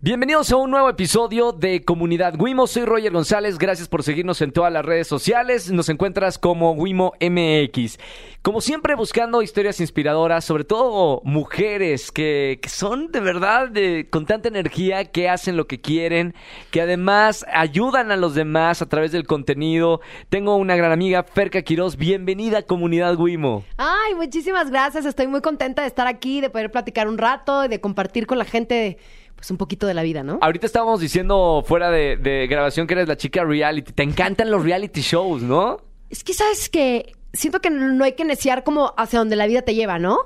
Bienvenidos a un nuevo episodio de Comunidad Wimo. Soy Roger González. Gracias por seguirnos en todas las redes sociales. Nos encuentras como Wimo MX. Como siempre, buscando historias inspiradoras, sobre todo mujeres que, son de verdad con tanta energía, que hacen lo que quieren, que además ayudan a los demás a través del contenido. Tengo una gran amiga, Ferca Quiroz. Bienvenida Comunidad Wimo. Ay, muchísimas gracias. Estoy muy contenta de estar aquí, de poder platicar un rato y de compartir con la gente pues un poquito de la vida, ¿no? Ahorita estábamos diciendo fuera de, de grabación que eres la chica reality. Te encantan los reality shows, ¿no? Es que sabes que siento que no hay que neciar como hacia donde la vida te lleva, ¿no?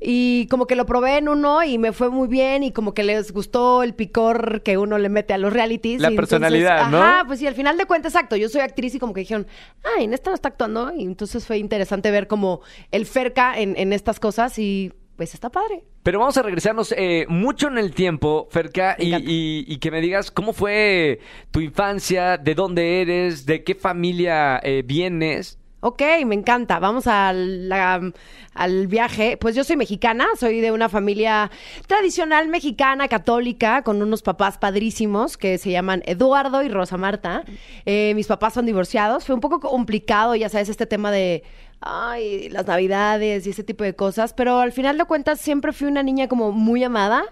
Y como que lo probé en uno y me fue muy bien y como que les gustó el picor que uno le mete a los realities. La personalidad, ¿no? Ajá, pues sí, al final de cuentas, exacto. Yo soy actriz y como que dijeron, ay, en esta no está actuando. Y entonces fue interesante ver como el Ferca en, en estas cosas y pues está padre. Pero vamos a regresarnos eh, mucho en el tiempo, Ferca, y, encanta. y- y que me digas cómo fue tu infancia, de dónde eres, de qué familia eh, vienes. Ok, me encanta. Vamos al, la- al viaje. Pues yo soy mexicana, soy de una familia tradicional mexicana, católica, con unos papás padrísimos que se llaman Eduardo y Rosa Marta. Eh, mis papás son divorciados. Fue un poco complicado, ya sabes, este tema de ay, las navidades y ese tipo de cosas, pero al final de cuentas siempre fui una niña como muy amada.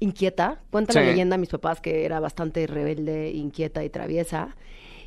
Inquieta, cuenta la leyenda a mis papás que era bastante rebelde, inquieta y traviesa.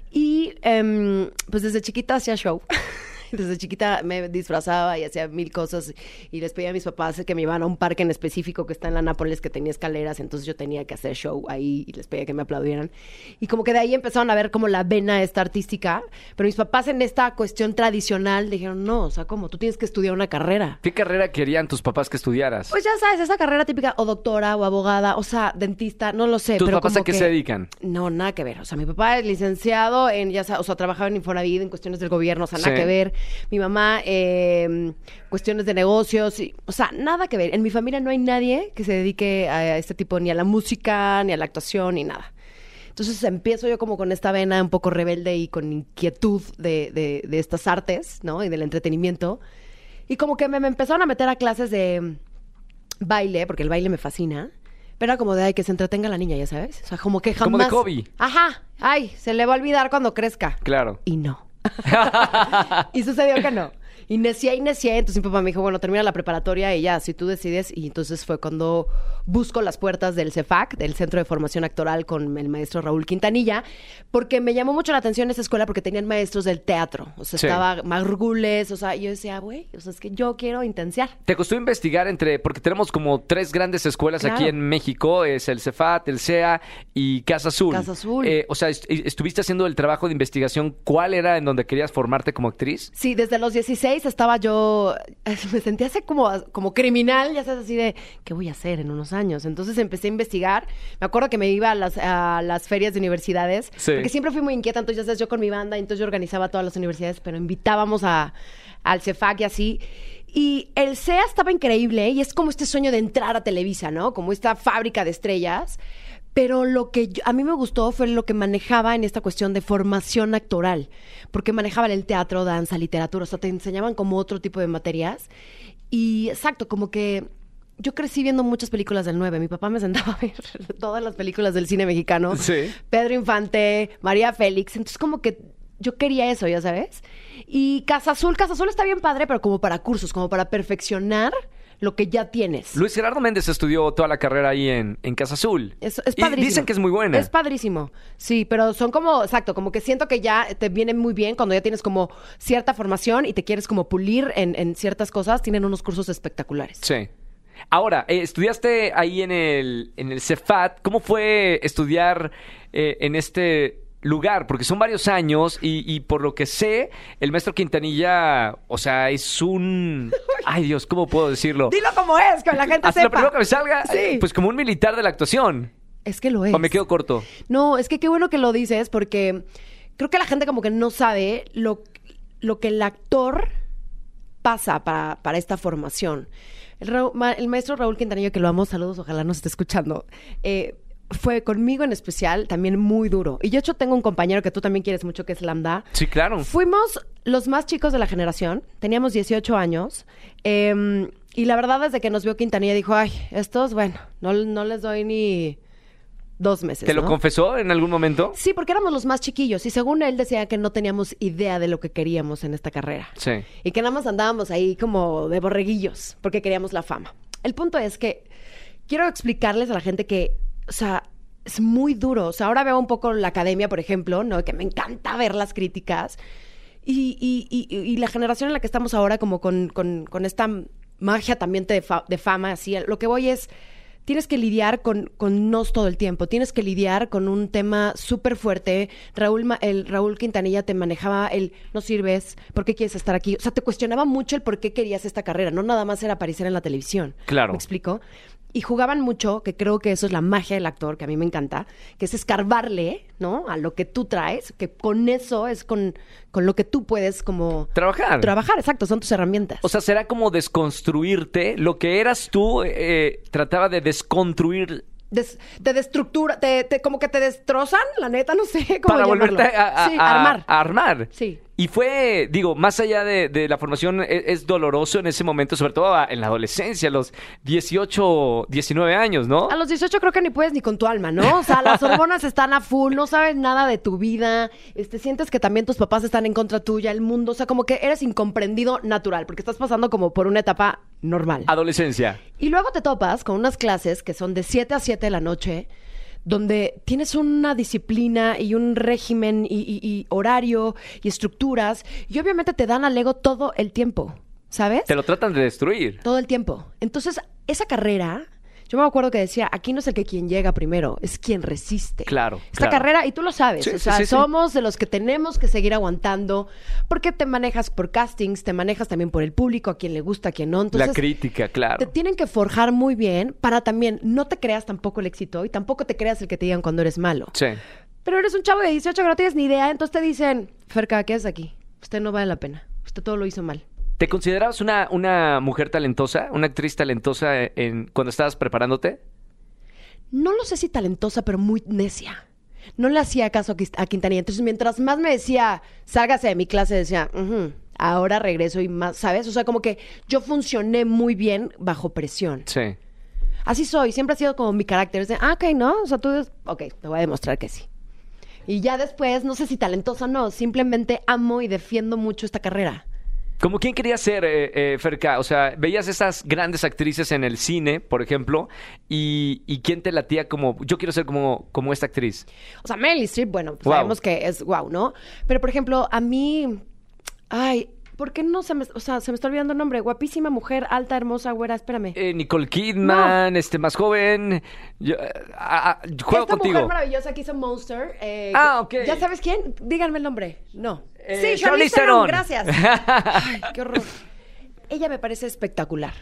Y em, pues desde chiquita hacía show. Desde chiquita me disfrazaba y hacía mil cosas y les pedía a mis papás que me llevaran a un parque en específico que está en la Nápoles que tenía escaleras, entonces yo tenía que hacer show ahí y les pedía que me aplaudieran. Y como que de ahí empezaron a ver como la vena esta artística, pero mis papás en esta cuestión tradicional dijeron, no, o sea, ¿cómo? Tú tienes que estudiar una carrera. ¿Qué carrera querían tus papás que estudiaras? Pues ya sabes, esa carrera típica, o doctora, o abogada, o sea, dentista, no lo sé. ¿Tus pero papás como a qué que- se dedican? No, nada que ver. O sea, mi papá es licenciado en, ya sabes, o sea, trabajaba en Infonavit, en cuestiones del gobierno, o sea, nada Sí. que ver. Mi mamá, eh, cuestiones de negocios, y- o sea, nada que ver. En mi familia no hay nadie que se dedique a este tipo, ni a la música, ni a la actuación, ni nada. Entonces empiezo yo como con esta vena un poco rebelde y con inquietud de, de- de estas artes, ¿no? Y del entretenimiento. Y como que me, me empezaron a meter a clases de baile, porque el baile me fascina. Pero era como de, ay, que se entretenga la niña, ya sabes. O sea, como que jamás... Como de hobby. Ajá. Ay, se le va a olvidar cuando crezca. Claro. Y no. y sucedió que no. Y necié y necié. Entonces mi papá me dijo, bueno, termina la preparatoria y ya, si tú decides. Y entonces fue cuando busco las puertas del CEFAC, del Centro de Formación Actoral, con el maestro Raúl Quintanilla, porque me llamó mucho la atención esa escuela porque tenían maestros del teatro. O sea, Sí. estaba Margules, o sea, yo decía, güey, o sea, es que yo quiero intensiar. ¿Te costó investigar entre, porque tenemos como tres grandes escuelas Claro. aquí en México, es el Cefat, el CEA y Casa Azul. Casa Azul. Eh, o sea, est- estuviste haciendo el trabajo de investigación, ¿cuál era en donde querías formarte como actriz? Sí, desde los 16 estaba yo, me sentía así como, como criminal, ya sabes, así de, ¿qué voy a hacer en unos años? Entonces empecé a investigar. Me acuerdo que me iba a las, a las ferias de universidades, Sí. porque siempre fui muy inquieta, entonces ya sabes, yo con mi banda, entonces yo organizaba todas las universidades, pero invitábamos a, al CEFAC y así. Y el CEA estaba increíble y es como este sueño de entrar a Televisa, ¿no? Como esta fábrica de estrellas. Pero lo que yo- a mí me gustó fue lo que manejaba en esta cuestión de formación actoral, porque manejaban el teatro, danza, literatura, o sea, te enseñaban como otro tipo de materias. Y exacto, como que yo crecí viendo muchas películas del 9. Mi papá me sentaba a ver todas las películas del cine mexicano. Sí. Pedro Infante, María Félix. Entonces, como que yo quería eso, ya sabes. Y Casa Azul, Casa Azul está bien padre, pero como para cursos, como para perfeccionar lo que ya tienes. Luis Gerardo Méndez estudió toda la carrera ahí en, en Casa Azul. Es, es Y padrísimo. dicen que es muy buena. Es padrísimo. Sí, pero son como, exacto, como que siento que ya te viene muy bien cuando ya tienes como cierta formación y te quieres como pulir en, en ciertas cosas. Tienen unos cursos espectaculares. Sí. Ahora, eh, estudiaste ahí en el, en el Cefat. ¿Cómo fue estudiar eh, en este lugar? Porque son varios años y, y por lo que sé, el maestro Quintanilla, o sea, es un... Ay Dios, ¿cómo puedo decirlo? Dilo como es, que la gente Hasta lo sepa. primero que me salga, Sí. pues como un militar de la actuación. Es que lo es. ¿O me quedo corto? No, es que qué bueno que lo dices porque creo que la gente como que no sabe lo, lo que el actor pasa para, para esta formación. El, el maestro Raúl Quintanillo, que lo amo, saludos, ojalá nos esté escuchando, eh, fue conmigo en especial también muy duro. Y yo, hecho, tengo un compañero que tú también quieres mucho, que es Lambda. Sí, claro. Fuimos los más chicos de la generación, teníamos 18 años, eh, y la verdad desde que nos vio Quintanilla dijo, ay, estos, bueno, no, no les doy ni dos meses. ¿Te lo ¿no? confesó en algún momento? Sí, porque éramos los más chiquillos y según él decía que no teníamos idea de lo que queríamos en esta carrera. Sí. Y que nada más andábamos ahí como de borreguillos porque queríamos la fama. El punto es que quiero explicarles a la gente que, o sea, es muy duro. O sea, ahora veo un poco la academia, por ejemplo, ¿no? Que me encanta ver las críticas. Y, y- y- y la generación en la que estamos ahora, como con, con- con esta magia también de, fa- de fama, así, lo que voy es, tienes que lidiar con, con nos todo el tiempo, tienes que lidiar con un tema súper fuerte. Raúl, el, Raúl Quintanilla te manejaba el, no sirves, ¿por qué quieres estar aquí? O sea, te cuestionaba mucho el por qué querías esta carrera, no nada más era aparecer en la televisión. Claro. ¿Me explico? Y jugaban mucho, que creo que eso es la magia del actor, que a mí me encanta, que es escarbarle, ¿no? A lo que tú traes, que con eso es con, con lo que tú puedes como... Trabajar. Trabajar, exacto, son tus herramientas. O sea, será como desconstruirte. Lo que eras tú eh, trataba de desconstruir Des- te destructura, te, te- como que te destrozan, la neta, no sé cómo para llamarlo. volverte a, a- sí, a- armar. a armar. Sí. Y fue, digo, más allá de, de la formación, e- es, doloroso en ese momento, sobre todo en la adolescencia, a los 18, 19 años, ¿no? A los 18 creo que ni puedes ni con tu alma, ¿no? O sea, las hormonas están a full, no sabes nada de tu vida, este, sientes que también tus papás están en contra tuya, el mundo, o sea, como que eres incomprendido natural, porque estás pasando como por una etapa normal. Adolescencia. Y luego te topas con unas clases que son de 7 a 7 de la noche, donde tienes una disciplina y un régimen y, y- y horario y estructuras, y obviamente te dan al ego todo el tiempo, ¿sabes? Te lo tratan de destruir. Todo el tiempo. Entonces, esa carrera, yo me acuerdo que decía, aquí no es el que quien llega primero, es quien resiste. Claro, Esta claro. carrera, y tú lo sabes, Sí, o sea, sí, sí. somos de los que tenemos que seguir aguantando, porque te manejas por castings, te manejas también por el público, a quien le gusta, a quien no. Entonces, la crítica, claro. te tienen que forjar muy bien para también no te creas tampoco el éxito y tampoco te creas el que te digan cuando eres malo. Sí. Pero eres un chavo de 18 que no tienes ni idea, entonces te dicen, Ferca, ¿qué haces aquí? Usted no vale la pena. Usted todo lo hizo mal. ¿Te considerabas una, una mujer talentosa, una actriz talentosa en, cuando estabas preparándote? No lo sé si talentosa, pero muy necia. No le hacía caso a, Quintanilla. Entonces, mientras más me decía, sálgase de mi clase, decía, "Ujú, ahora regreso y más, ¿sabes? O sea, como que yo funcioné muy bien bajo presión. Sí. Así soy, siempre ha sido como mi carácter. Es de, ah, ok, ¿no? O sea, tú, ok, te voy a demostrar que sí. Y ya después, no sé si talentosa o no, simplemente amo y defiendo mucho esta carrera. ¿Como quién quería ser, eh, eh, Ferca? O sea, veías esas grandes actrices en el cine, por ejemplo, y, y quién te latía como, yo quiero ser como, como esta actriz. O sea, Meryl Streep, bueno, pues Wow. sabemos que es wow, ¿no? Pero, por ejemplo, a mí, ay, ¿por qué no se me, o sea, se me está olvidando el nombre? Guapísima mujer, alta, hermosa, güera, espérame. Eh, Nicole Kidman, este más joven. Yo, eh, ah, ah, juego Esta contigo. mujer maravillosa que hizo Monster. eh, Ah, ok. ¿Ya sabes quién? Díganme el nombre. No. Eh, sí, Charlize Theron, gracias. Ay, qué horror. Ella me parece espectacular.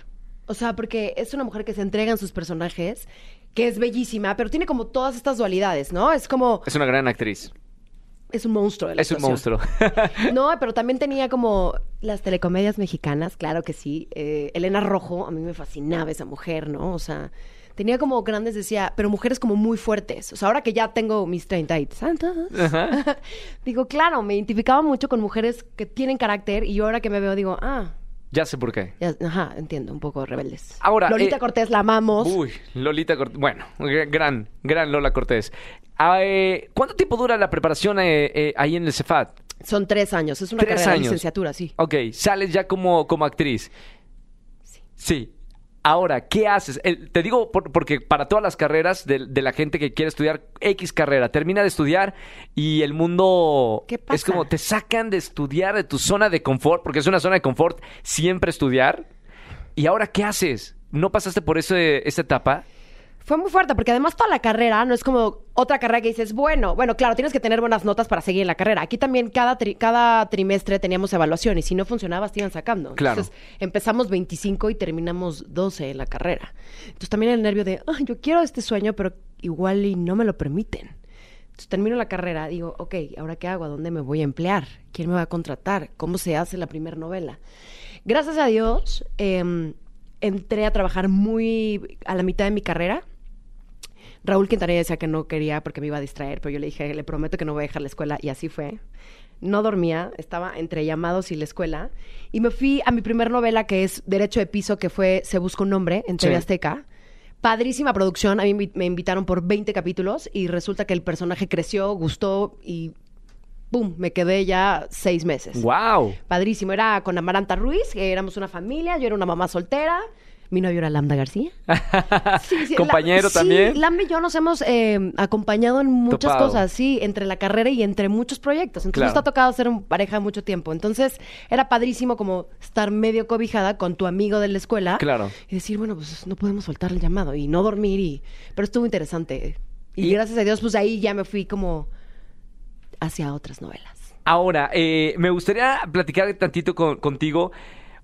O sea, porque es una mujer que se entrega en sus personajes, que es bellísima, pero tiene como todas estas dualidades, ¿no? Es como, Es una gran actriz. es un monstruo de la Es un monstruo. No, pero también tenía como las telecomedias mexicanas, claro que sí. Eh, Elena Rojo, a mí me fascinaba esa mujer, ¿no? O sea, tenía como grandes, decía, pero mujeres como muy fuertes. O sea, ahora que ya tengo mis 30 y digo, claro, me identificaba mucho con mujeres que tienen carácter y yo ahora que me veo digo, ah, Ya sé por qué. ya, ajá, entiendo, un poco rebeldes. Ahora, Lolita eh, Cortés, la amamos. Uy, Lolita Cortés. Bueno, gr- gran, gran Lola Cortés. Ah, eh, ¿Cuánto tiempo dura la preparación eh, ahí en el Cefat? Son tres años, es una Tres carrera de años. licenciatura, sí. Ok, sales ya como, como actriz. Sí. Ahora, ¿qué haces? El- te digo por- porque para todas las carreras de, de la gente que quiere estudiar X carrera, termina de estudiar y el mundo ¿Qué pasa? es como te sacan de estudiar de tu zona de confort, porque es una zona de confort siempre estudiar. ¿Y ahora qué haces? ¿No pasaste por ese, esa etapa? Fue muy fuerte, porque además toda la carrera no es como otra carrera que dices, bueno, bueno, claro, tienes que tener buenas notas para seguir en la carrera. Aquí también cada, tri- cada trimestre teníamos evaluación y si no funcionaba, te iban sacando. Claro. Entonces empezamos 25 y terminamos 12 en la carrera. Entonces también el nervio de, "Ay, yo quiero este sueño, pero igual y no me lo permiten. Entonces termino la carrera, digo, ok, ¿ahora qué hago? ¿A dónde me voy a emplear? ¿Quién me va a contratar? ¿Cómo se hace la primera novela? Gracias a Dios, em, entré a trabajar muy a la mitad de mi carrera. Raúl Quintanilla decía que no quería porque me iba a distraer, pero yo le dije, le prometo que no voy a dejar la escuela y así fue. No dormía, estaba entre llamados y la escuela y me fui a mi primer novela que es Derecho de Piso, que fue Se busca un nombre en TV Sí. Azteca. Padrísima producción. A mí me invitaron por 20 capítulos y resulta que el personaje creció, gustó y ¡pum! Me quedé ya seis meses. ¡Wow! Padrísimo. Era con Amaranta Ruiz, que éramos una familia, yo era una mamá soltera. Mi novio era Lambda García. Sí, sí, Compañero Lam- también. Sí, Lambda y yo nos hemos eh, acompañado en muchas Topado. cosas, sí, entre la carrera y entre muchos proyectos. Entonces Claro. nos ha tocado ser un pareja mucho tiempo. Entonces era padrísimo como estar medio cobijada con tu amigo de la escuela. Claro. Y decir, bueno, pues no podemos soltar el llamado y no dormir. y Pero estuvo interesante. Y, Y- gracias a Dios, pues ahí ya me fui como hacia otras novelas. Ahora, eh, me gustaría platicar tantito con- contigo.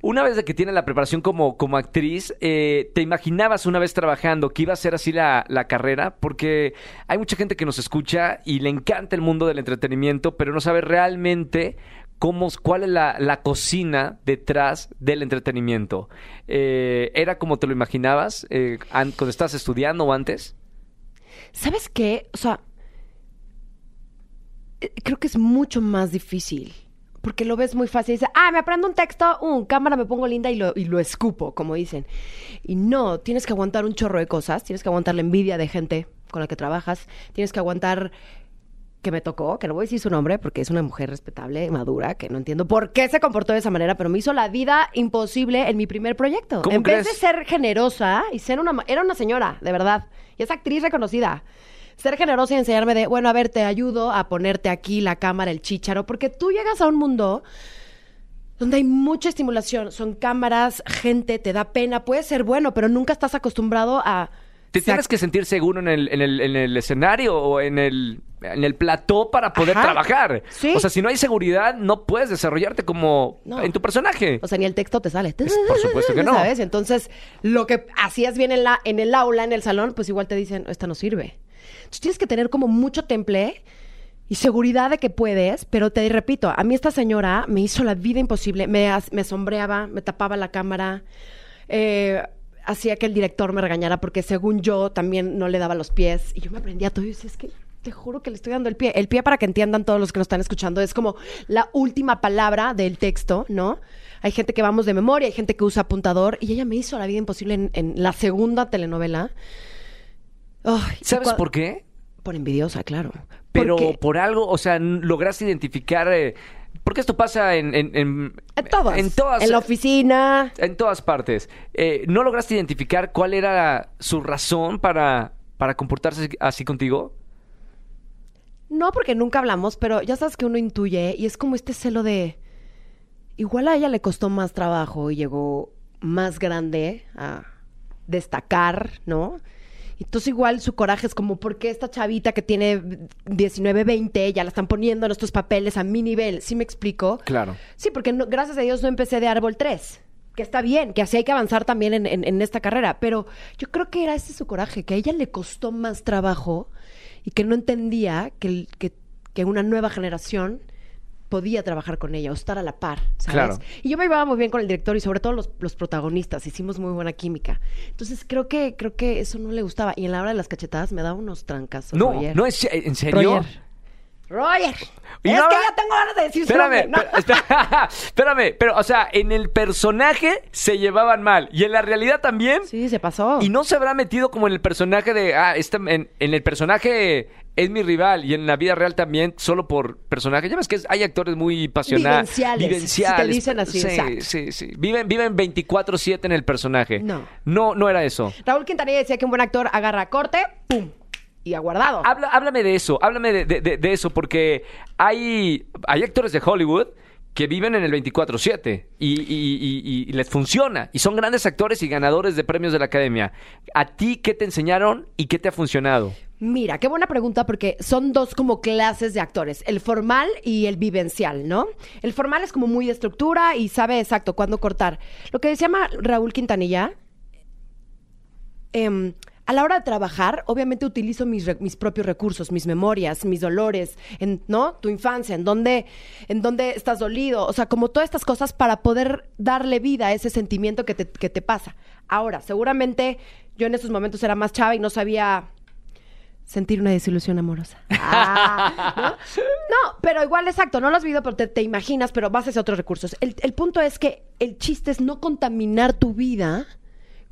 Una vez de que tienes la preparación como, como actriz, eh, ¿te imaginabas una vez trabajando que iba a ser así la, la carrera? Porque hay mucha gente que nos escucha y le encanta el mundo del entretenimiento, pero no sabe realmente cómo, cuál es la, la cocina detrás del entretenimiento. Eh, ¿Era como te lo imaginabas eh, an- cuando estabas estudiando o antes? ¿Sabes qué? O sea, creo que es mucho más difícil. Porque lo ves muy fácil. Dice, ah, me aprendo un texto, un cámara, me pongo linda y lo, y lo escupo, como dicen. Y no, tienes que aguantar un chorro de cosas. Tienes que aguantar la envidia de gente con la que trabajas. Tienes que aguantar que me tocó, que no voy a decir su nombre porque es una mujer respetable, madura, que no entiendo por qué se comportó de esa manera, pero me hizo la vida imposible en mi primer proyecto. ¿Cómo en vez de crees? ser generosa y ser una... Era una señora, de verdad. Y es actriz reconocida. Ser generosa y enseñarme de, bueno, a ver, te ayudo a ponerte aquí la cámara, el chícharo, porque tú llegas a un mundo donde hay mucha estimulación, son cámaras, gente, te da pena, puede ser bueno, pero nunca estás acostumbrado a... ¿Te tienes que sentir seguro en el, en el, en el escenario o en el, en el plató para poder Ajá. trabajar? Sí. O sea, si no hay seguridad, no puedes desarrollarte como No. en tu personaje. O sea, ni el texto te sale. Es- por supuesto que no. ¿Sabes? Entonces, lo que hacías bien en, la, en el aula, en el salón, pues igual te dicen, esta no sirve. Entonces tienes que tener como mucho temple y seguridad de que puedes, pero te repito, a mí esta señora me hizo la vida imposible, me, me sombreaba, me tapaba la cámara, eh, hacía que el director me regañara porque según yo también no le daba los pies y yo me aprendía todo y decía, es que te juro que le estoy dando el pie. El pie para que entiendan todos los que nos están escuchando es como la última palabra del texto, ¿no? Hay gente que vamos de memoria, hay gente que usa apuntador y ella me hizo la vida imposible en la segunda telenovela. ¿Sabes por qué? Por envidiosa, claro. Pero por algo, o sea, lograste identificar... eh, porque esto pasa en... En, en, En todas. En todas. En la oficina. En todas partes. Eh, ¿No lograste identificar cuál era su razón para, para comportarse así- así contigo? No, porque nunca hablamos, pero ya sabes que uno intuye y es como este celo de. Igual a ella le costó más trabajo y llegó más grande a destacar, ¿no? Entonces igual su coraje es como, ¿por qué esta chavita que tiene 19, 20 ya la están poniendo en estos papeles a mi nivel? ¿Sí me explico? Claro. Sí, porque no- gracias a Dios no empecé de árbol 3. Que está bien, que así hay que avanzar también en, en- en esta carrera. Pero yo creo que era ese su coraje, que a ella le costó más trabajo y que no entendía que, que una nueva generación podía trabajar con ella o estar a la par, ¿sabes? Claro. Y yo me llevaba muy bien con el director y sobre todo los, los protagonistas, hicimos muy buena química. Entonces creo que, creo que eso no le gustaba. Y en la hora de las cachetadas me daba unos trancas. No, Roger. no es... ¿En serio? Roger. Roger. Y es no que ya tengo ganas de decir su Espérame, nombre, ¿no? pero- espera- espérame, pero, o sea, en el personaje se llevaban mal y en la realidad también. Sí, se pasó. Y no se habrá metido como en el personaje de, ah, esta- en, en el personaje es mi rival y en la vida real también solo por personaje. Ya ves que hay actores muy pasionales. Vivenciales, si te dicen así, sí, exacto. Sí, sí. Viven, viven 24-7 en el personaje. No. No, no era eso. Raúl Quintanilla decía que un buen actor agarra corte, pum, y aguardado. Habla, háblame de eso, háblame de, de- de- de eso, porque hay, hay actores de Hollywood que viven en el 24-7 y, y- y- y les funciona. Y son grandes actores y ganadores de premios de la academia. ¿A ti qué te enseñaron y qué te ha funcionado? Mira, qué buena pregunta porque son dos como clases de actores, el formal y el vivencial, ¿no? El formal es como muy de estructura y sabe exacto cuándo cortar. Lo que decía Raúl Quintanilla, em, a la hora de trabajar, obviamente utilizo mis, mis propios recursos, mis memorias, mis dolores, en, ¿no? Tu infancia, en dónde, en dónde estás dolido, o sea, como todas estas cosas para poder darle vida a ese sentimiento que te, que te pasa. Ahora, seguramente yo en esos momentos era más chava y no sabía sentir una desilusión amorosa. Ah, ¿no? No, pero igual, exacto, no lo has vivido, pero te, te imaginas, pero vas hacia otros recursos. El, el punto es que el chiste es no contaminar tu vida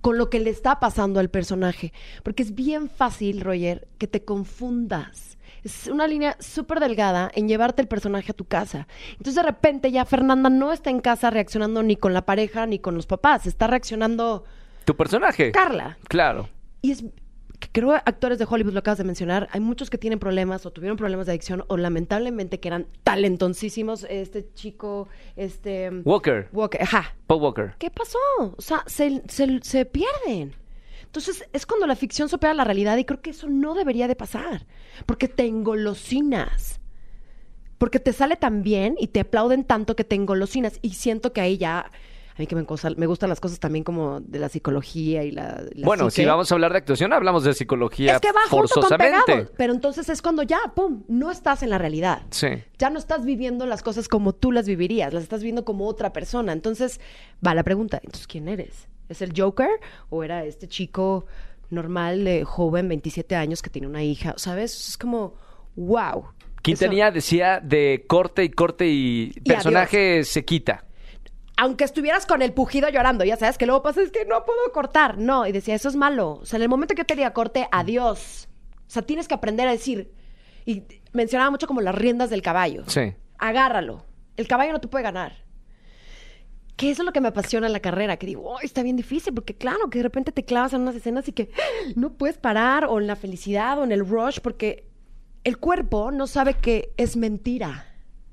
con lo que le está pasando al personaje. Porque es bien fácil, Roger, que te confundas. Es una línea súper delgada en llevarte el personaje a tu casa. Entonces de repente ya Fernanda no está en casa reaccionando ni con la pareja ni con los papás. Está reaccionando ¿Tu personaje? Carla. Claro. Y es creo que actores de Hollywood, lo acabas de mencionar, hay muchos que tienen problemas o tuvieron problemas de adicción o lamentablemente que eran talentoncísimos. Este chico, este... Walker. Walker, ajá. Paul Walker. ¿Qué pasó? O sea, se, se- se pierden. Entonces, es cuando la ficción supera la realidad y creo que eso no debería de pasar. Porque te engolosinas. Porque te sale tan bien y te aplauden tanto que te engolosinas. Y siento que ahí ya... A mí que me, cosa- me gustan las cosas también como de la psicología y la... la Bueno, si vamos a hablar de actuación, hablamos de psicología Es que va junto con forzosamente. pegado. Pero entonces es cuando ya, pum, no estás en la realidad. Sí. Ya no estás viviendo las cosas como tú las vivirías, las estás viendo como otra persona. Entonces, va la pregunta, entonces, ¿quién eres? ¿Es el Joker o era este chico normal, eh, joven, 27 años, que tiene una hija? ¿Sabes? Es como, wow. Quintanilla decía de corte y corte y personaje se quita. Aunque estuvieras con el pujido llorando, ya sabes que luego pasa es que no puedo cortar. No, y decía, eso es malo. O sea, en el momento que te diga corte, adiós. O sea, tienes que aprender a decir. Y mencionaba mucho como las riendas del caballo. Sí. Agárralo. El caballo no te puede ganar. Que eso es lo que me apasiona en la carrera, que digo, "Ay, está bien difícil, porque claro, que de repente te clavas en unas escenas y que no puedes parar, o en la felicidad, o en el rush, porque el cuerpo no sabe que es mentira.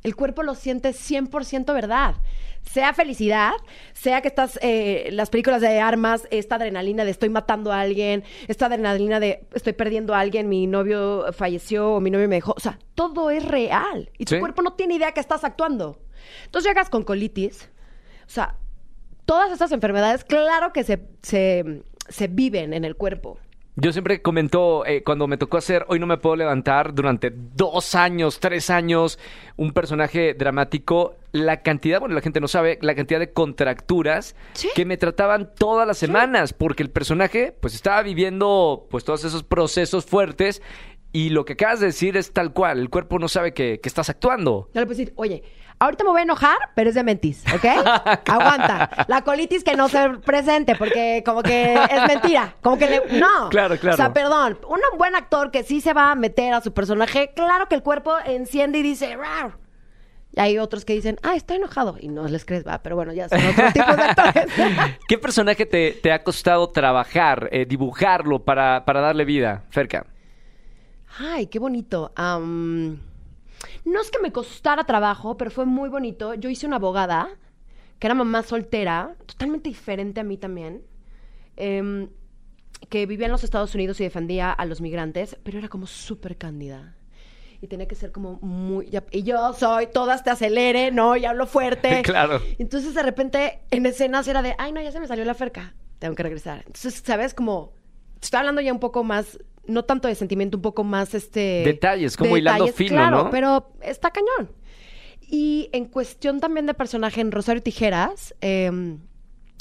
El cuerpo lo siente 100% verdad. Sea felicidad, sea que estás, eh, las películas de armas, esta adrenalina de estoy matando a alguien, esta adrenalina de estoy perdiendo a alguien, mi novio falleció o mi novio me dejó. O sea, todo es real. Y tu Sí. cuerpo no tiene idea que estás actuando. Entonces llegas con colitis. O sea, todas estas enfermedades, claro que se, se, se viven en el cuerpo. Yo siempre comento, eh, cuando me tocó hacer Hoy no me puedo levantar, durante dos años, tres años, un personaje dramático, la cantidad, bueno, la gente no sabe, la cantidad de contracturas Sí. que me trataban todas las semanas, porque el personaje, pues, estaba viviendo, pues, todos esos procesos fuertes y lo que acabas de decir es tal cual, el cuerpo no sabe que, que estás actuando. Ya le puedes decir, oye, ahorita me voy a enojar, pero es de mentis, ¿ok? Aguanta. La colitis que no se presente, porque como que es mentira. Como que le... No. Claro, claro. O sea, perdón. Un buen actor que sí se va a meter a su personaje, claro que el cuerpo enciende y dice... "Rar". Y hay otros que dicen, ah, está enojado. Y no les crees, va. Pero bueno, ya son otros tipos de actores. ¿Qué personaje te, te ha costado trabajar, eh, dibujarlo para, para darle vida, Ferca? Ay, qué bonito. Am, no es que me costara trabajo, pero fue muy bonito. Yo hice una abogada, que era mamá soltera, totalmente diferente a mí también, em, que vivía en los Estados Unidos y defendía a los migrantes, pero era como súper cándida. Y tenía que ser como muy... ya- y yo soy, todas te acelere, ¿no? Y hablo fuerte. Claro. Entonces, de repente, en escenas era de, ay, no, ya se me salió la ferca. Tengo que regresar. Entonces, ¿sabes? Como, estoy hablando ya un poco más, no tanto de sentimiento, un poco más este... Detalles, como hilando fino, claro, ¿no? pero está cañón. Y en cuestión también de personaje en Rosario Tijeras, em,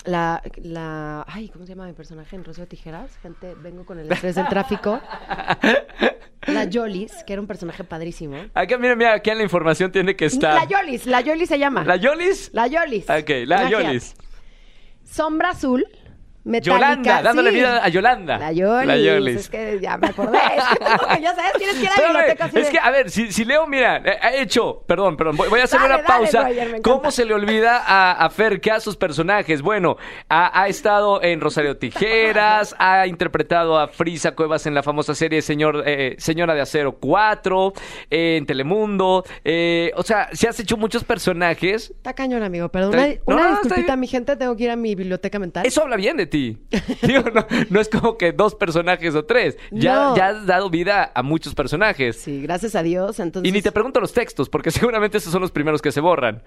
la, la... Ay, ¿cómo se llama mi personaje en Rosario Tijeras? Gente, vengo con el estrés del tráfico. La Yolis, que era un personaje padrísimo. Acá, mira, mira, aquí en la información tiene que estar. La Yolis, la Yolis se llama. ¿La Yolis? La Yolis. Ok, la Imagínate. Yolis. Sombra azul, Yolanda, dándole sí. vida a Yolanda. La Yolis. La Yolis. Es que ya me acordé. Es que como que ya sabes, tienes que ir a la biblioteca es de- que, a ver, si, si Leo, mira, eh, ha hecho, perdón, perdón, voy, a hacer Dale, una dale, pausa. Roger. ¿Cómo se le olvida a, a Ferca sus personajes? Bueno, ha, ha estado en Rosario Tijeras, ha interpretado a Frisa Cuevas en la famosa serie Señor, eh, Señora de Acero 4, eh, en Telemundo. eh, o sea, se has hecho muchos personajes. Está cañón, amigo. Perdón. Una, No, una disculpita, mi gente. Tengo que ir a mi biblioteca mental. Eso habla bien de ti. No, no es como que dos personajes o tres. Ya, No. ya has dado vida a muchos personajes. Sí, gracias a Dios. Entonces, Y ni te pregunto los textos, porque seguramente esos son los primeros que se borran.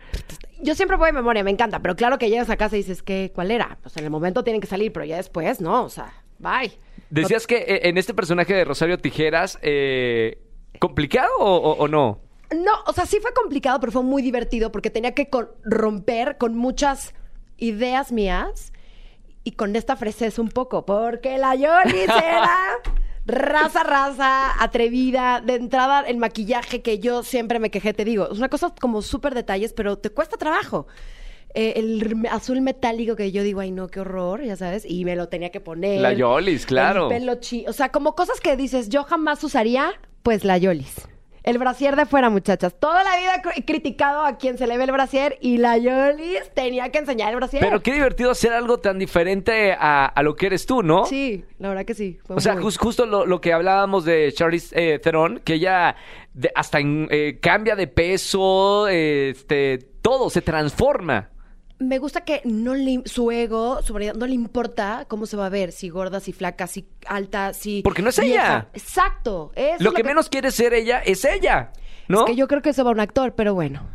yo siempre voy de memoria, me encanta. Pero claro que llegas a casa y dices, ¿qué? ¿Cuál era? Pues en el momento tienen que salir, pero ya después, no. O sea, bye. Decías que eh, en este personaje de Rosario Tijeras, eh, ¿complicado o, o- o no? No, o sea, sí fue complicado, pero fue muy divertido porque tenía que con- romper con muchas ideas mías y con esta fresez un poco, porque la Yolis era raza, raza, atrevida, de entrada el maquillaje que yo siempre me quejé, te digo, es una cosa como súper detalles, pero te cuesta trabajo. eh, el azul metálico que yo digo, ay no, qué horror, ya sabes, y me lo tenía que poner. La Yolis, claro. El pelo chi, o sea, como cosas que dices, yo jamás usaría, pues la Yolis. El brasier de fuera, muchachas. Toda la vida he criticado a quien se le ve el brasier y la Yolis tenía que enseñar el brasier. Pero qué divertido hacer algo tan diferente a, a lo que eres tú, ¿no? Sí, la verdad que sí. fue O sea, muy- justo lo, lo que hablábamos de Charlize eh, Theron, que ella de- hasta en- eh, cambia de peso, eh, este, todo se transforma. Me gusta que no le, su ego, su variedad, no le importa cómo se va a ver, si gorda, si flaca, si alta, si. Porque no es vieja. ella. Exacto. Eso es lo que menos quiere ser ella es ella, ¿no? Es que yo creo que eso va a un actor, pero bueno.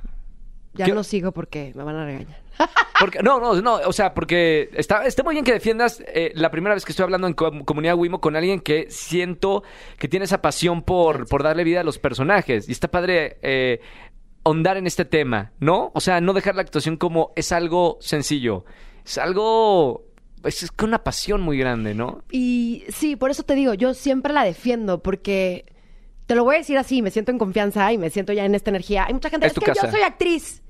Ya ¿Qué- no sigo porque me van a regañar. Porque, no, no, no, o sea, porque está, está muy bien que defiendas eh, la primera vez que estoy hablando en com- comunidad Wimo con alguien que siento que tiene esa pasión por, por darle vida a los personajes. Y está padre eh, ahondar en este tema, ¿no? O sea, no dejar la actuación como es algo sencillo. Es algo. Es, es con una pasión muy grande, ¿no? Y sí, por eso te digo, yo siempre la defiendo porque te lo voy a decir así, me siento en confianza y me siento ya en esta energía. Hay mucha gente, Es es, que casa. yo soy actriz.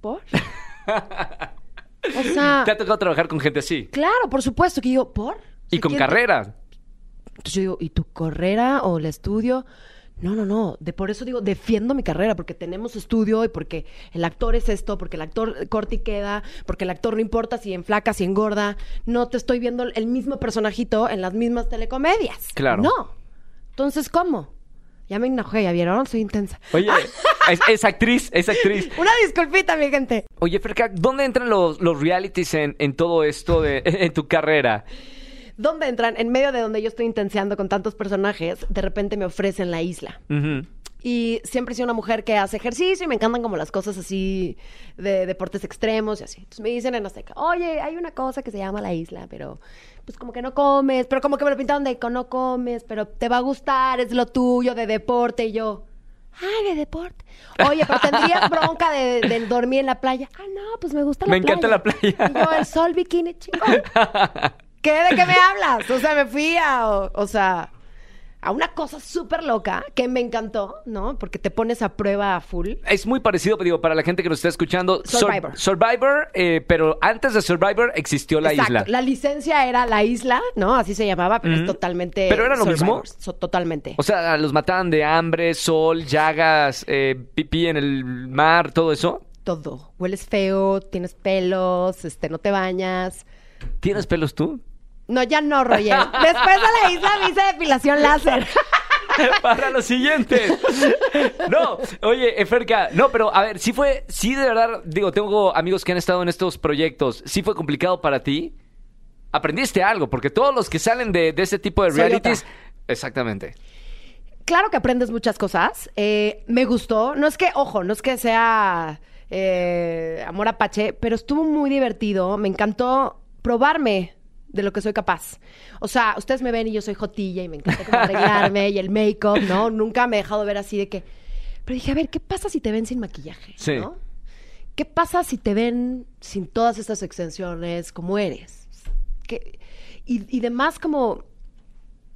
¿Por? o sea, Te ha tocado trabajar con gente así. claro, por supuesto que yo, ¿por? O Y con ¿quién te- carrera. Entonces yo digo, ¿y tu carrera o el estudio? No, no, no. De por eso digo, defiendo mi carrera, porque tenemos estudio y porque el actor es esto, porque el actor corta y queda, porque el actor no importa si enflaca, si engorda. No te estoy viendo el mismo personajito en las mismas telecomedias. Claro. No. Entonces, ¿cómo? Ya me enojé, ya vieron, soy intensa. Oye, es, es actriz, es actriz. Una disculpita, mi gente. Oye, Ferca, ¿dónde entran los, los realities en, en todo esto de en tu carrera? ¿Dónde entran? En medio de donde yo estoy intenseando con tantos personajes, de repente me ofrecen la isla. Y siempre he sido una mujer que hace ejercicio y me encantan como las cosas así de deportes extremos y así. Entonces me dicen en Azteca, oye, hay una cosa que se llama la isla, pero pues como que no comes, pero como que me lo pintaron de no comes, pero te va a gustar, es lo tuyo, de deporte. Y yo, ay, de deporte. Oye, pero tendrías bronca de, de dormir en la playa. Ah, no, pues me gusta la Me playa. encanta la playa. Y yo, el sol, bikini, chingón. ¿Qué? ¿De qué me hablas? O sea, me fui a, o, o sea, a una cosa súper loca que me encantó, ¿no? Porque te pones a prueba a full. Es muy parecido, digo, para la gente que nos está escuchando. Sur- Survivor. Survivor, eh, pero antes de Survivor existió la Exacto. isla. La licencia era la isla, ¿no? Así se llamaba, pero es totalmente. ¿Pero era lo Survivor. mismo? So- totalmente. O sea, los mataban de hambre, sol, llagas, eh, pipí en el mar, todo eso. Todo. Hueles feo, tienes pelos, este, no te bañas. ¿Tienes pelos tú? No, ya no, Roger. Después de la isla me hice depilación láser. para los siguientes. No, oye, Eferca, no, pero a ver, sí fue, sí de verdad, digo, tengo amigos que han estado en estos proyectos, ¿sí fue complicado para ti? Aprendiste algo, porque todos los que salen de, de ese tipo de realities, exactamente. Claro que aprendes muchas cosas. Eh, me gustó. No es que, ojo, no es que sea eh, amor apache, pero estuvo muy divertido. Me encantó probarme de lo que soy capaz. O sea, ustedes me ven y yo soy jotilla y me encanta como arreglarme y el make-up, ¿no? Nunca me he dejado ver así de que... Pero dije, a ver, ¿qué pasa si te ven sin maquillaje? Sí. ¿no? ¿Qué pasa si te ven sin todas estas extensiones como eres? ¿Qué- Y, y demás como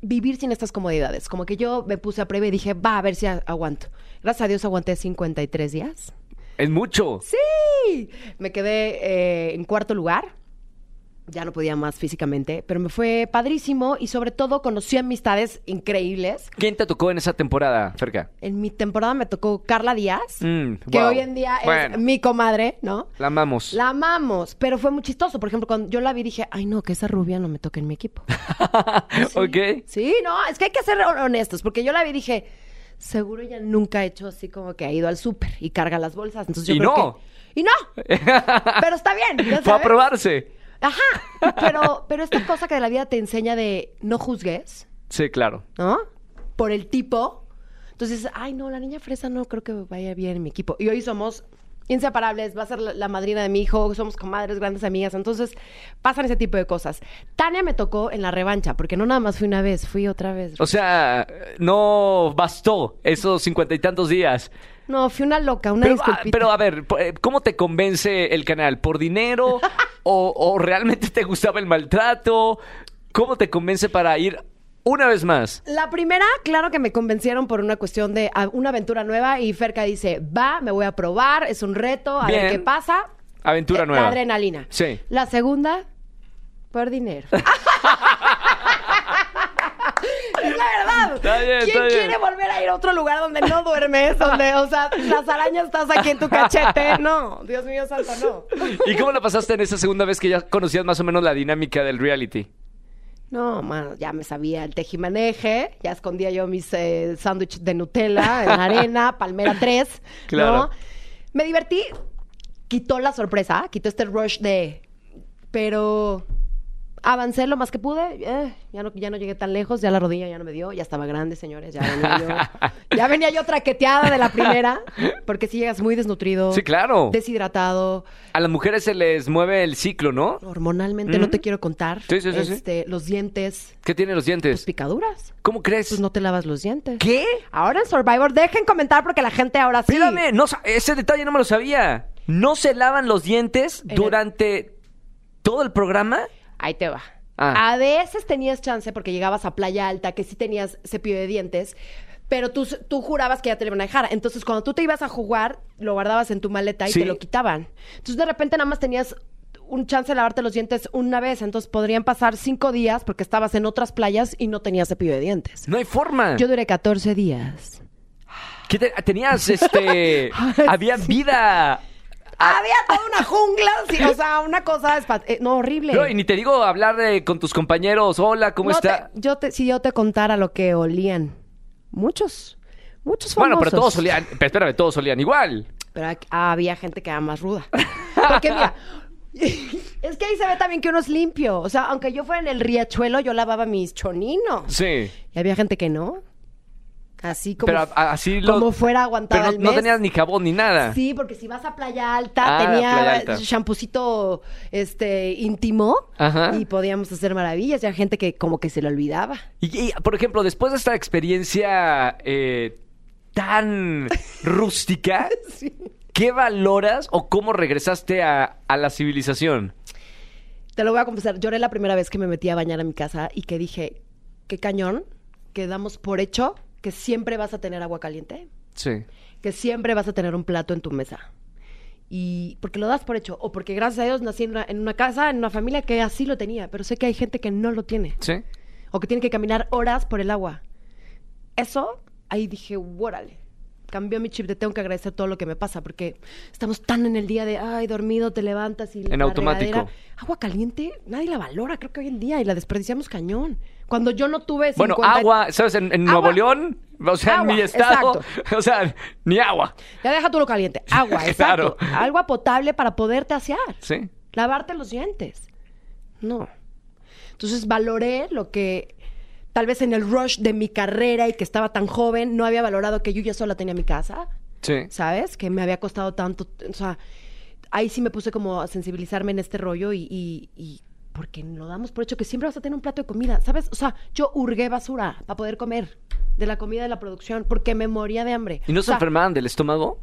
vivir sin estas comodidades. Como que yo me puse a prueba y dije, va, a ver si aguanto. Gracias a Dios aguanté 53 días. Es mucho. Sí. Me quedé eh, en cuarto lugar. Ya no podía más físicamente, pero me fue padrísimo y sobre todo conocí amistades increíbles. ¿Quién te tocó en esa temporada, Ferca? En mi temporada me tocó Carla Díaz, Mm, que wow. hoy en día Bueno. es mi comadre, ¿no? La amamos. La amamos, pero fue muy chistoso. Por ejemplo, cuando yo la vi dije, ay no, que esa rubia no me toque en mi equipo. Sí. ok. Sí, no, es que hay que ser honestos, porque yo la vi y dije, seguro ella nunca ha hecho así como que ha ido al súper y carga las bolsas. Entonces yo Y creo no. que- Y no. Pero está bien. Fue a probarse. Ajá. Pero, pero esta cosa que de la vida te enseña de no juzgues, Sí, claro. ¿no? Por el tipo. Entonces, ay, no, la niña fresa no creo que vaya bien en mi equipo. Y hoy somos inseparables, va a ser la, la madrina de mi hijo, somos comadres, grandes amigas. Entonces, pasan ese tipo de cosas. Tania me tocó en la revancha, porque no nada más fui una vez, fui otra vez. O sea, no bastó esos cincuenta y tantos días. No, fui una loca, una Pero, ah, pero a ver, ¿cómo te convence el canal? ¿Por dinero? ¿O, o realmente te gustaba el maltrato? ¿Cómo te convence para ir una vez más. La primera, claro que me convencieron por una cuestión de ah, una aventura nueva y Ferca dice, va, me voy a probar, es un reto, a Bien. ver qué pasa. Aventura Eh, nueva. La adrenalina. Sí. La segunda, por dinero. Está bien, ¿Quién está bien. quiere volver a ir a otro lugar donde no duermes? Donde, o sea, las arañas estás aquí en tu cachete. No, Dios mío santo, no. ¿Y cómo la pasaste en esa segunda vez que ya conocías más o menos la dinámica del reality? No, mano, ya me sabía el tejimaneje, ya escondía yo mis eh, sándwiches de Nutella en arena, Palmera 3, Claro. ¿no? Me divertí, quitó la sorpresa, quitó este rush de... Pero avancé lo más que pude, eh, ya, no, ya no llegué tan lejos, ya la rodilla ya no me dio, ya estaba grande, señores, ya venía yo, ya venía yo traqueteada de la primera, porque si llegas muy desnutrido, Sí, claro. deshidratado, A las mujeres se les mueve el ciclo, ¿no? hormonalmente, no te quiero contar, Sí, sí, sí, este, los dientes, ¿Qué tienen los dientes? picaduras. ¿Cómo crees? Pues no te lavas los dientes. ¿Qué? Ahora en Survivor, dejen comentar porque la gente ahora sí. Espérame, no, ese detalle no me lo sabía. ¿No se lavan los dientes En el- durante todo el programa? Ahí te va. Ah. A veces tenías chance porque llegabas a Playa Alta, que sí tenías cepillo de dientes, pero tú, tú jurabas que ya te lo iban a dejar. Entonces, cuando tú te ibas a jugar, lo guardabas en tu maleta y Sí. te lo quitaban. Entonces, de repente nada más tenías un chance de lavarte los dientes una vez. Entonces, podrían pasar cinco días porque estabas en otras playas y no tenías cepillo de dientes. No hay forma. Yo duré 14 días. ¿Qué te- tenías, este... había vida... Había toda una jungla, sí, o sea, una cosa eh, no horrible. No, y ni te digo hablar eh, con tus compañeros. Hola, ¿cómo No está? te- yo te, si yo te contara lo que olían. Muchos. Muchos famosos. Bueno, pero todos solían... Pero espérame, todos solían igual. Pero aquí- había gente que era más ruda. Porque mira, es que ahí se ve también que uno es limpio. O sea, aunque yo fuera en el riachuelo, yo lavaba mis choninos. Sí. Y había gente que no. Así como, Pero a- a- así lo... como fuera aguantaba Pero no, el no mes. tenías ni jabón ni nada. Sí, porque si vas a Playa Alta, Ah, tenía Playa Alta. champucito este, íntimo Ajá. y podíamos hacer maravillas. Y había gente que como que se le olvidaba. Y, y, por ejemplo, después de esta experiencia eh, tan rústica, ¿qué valoras o cómo regresaste a, a la civilización? Te lo voy a confesar, lloré la primera vez que me metí a bañar a mi casa y que dije, qué cañón, que damos por hecho que siempre vas a tener agua caliente, Sí. que siempre vas a tener un plato en tu mesa. Y porque lo das por hecho, o porque gracias a Dios nací en una, en una casa, en una familia que así lo tenía, pero sé que hay gente que no lo tiene, Sí. o que tiene que caminar horas por el agua. Eso, ahí dije, órale. Cambió mi chip de tengo que agradecer todo lo que me pasa, porque estamos tan en el día de, ay, dormido, te levantas y En la automático. regadera. Agua caliente, nadie la valora, creo que hoy en día, y la desperdiciamos cañón. Cuando yo no tuve Bueno, 50 agua, ¿sabes? En, en Agua. Nuevo León, o sea, en Agua, mi estado, exacto. o sea, ni agua. Ya deja tú lo caliente. Agua, exacto. Claro. Agua potable para poderte asear. Sí. Lavarte los dientes. No. Entonces valoré lo que tal vez en el rush de mi carrera y que estaba tan joven, no había valorado que yo ya sola tenía mi casa, Sí. ¿sabes? Que me había costado tanto. O sea, ahí sí me puse como a sensibilizarme en este rollo y, y, y porque lo damos por hecho que siempre vas a tener un plato de comida, ¿sabes? O sea, yo hurgué basura para poder comer de la comida de la producción porque me moría de hambre. ¿Y no O se sea, enfermaban del estómago?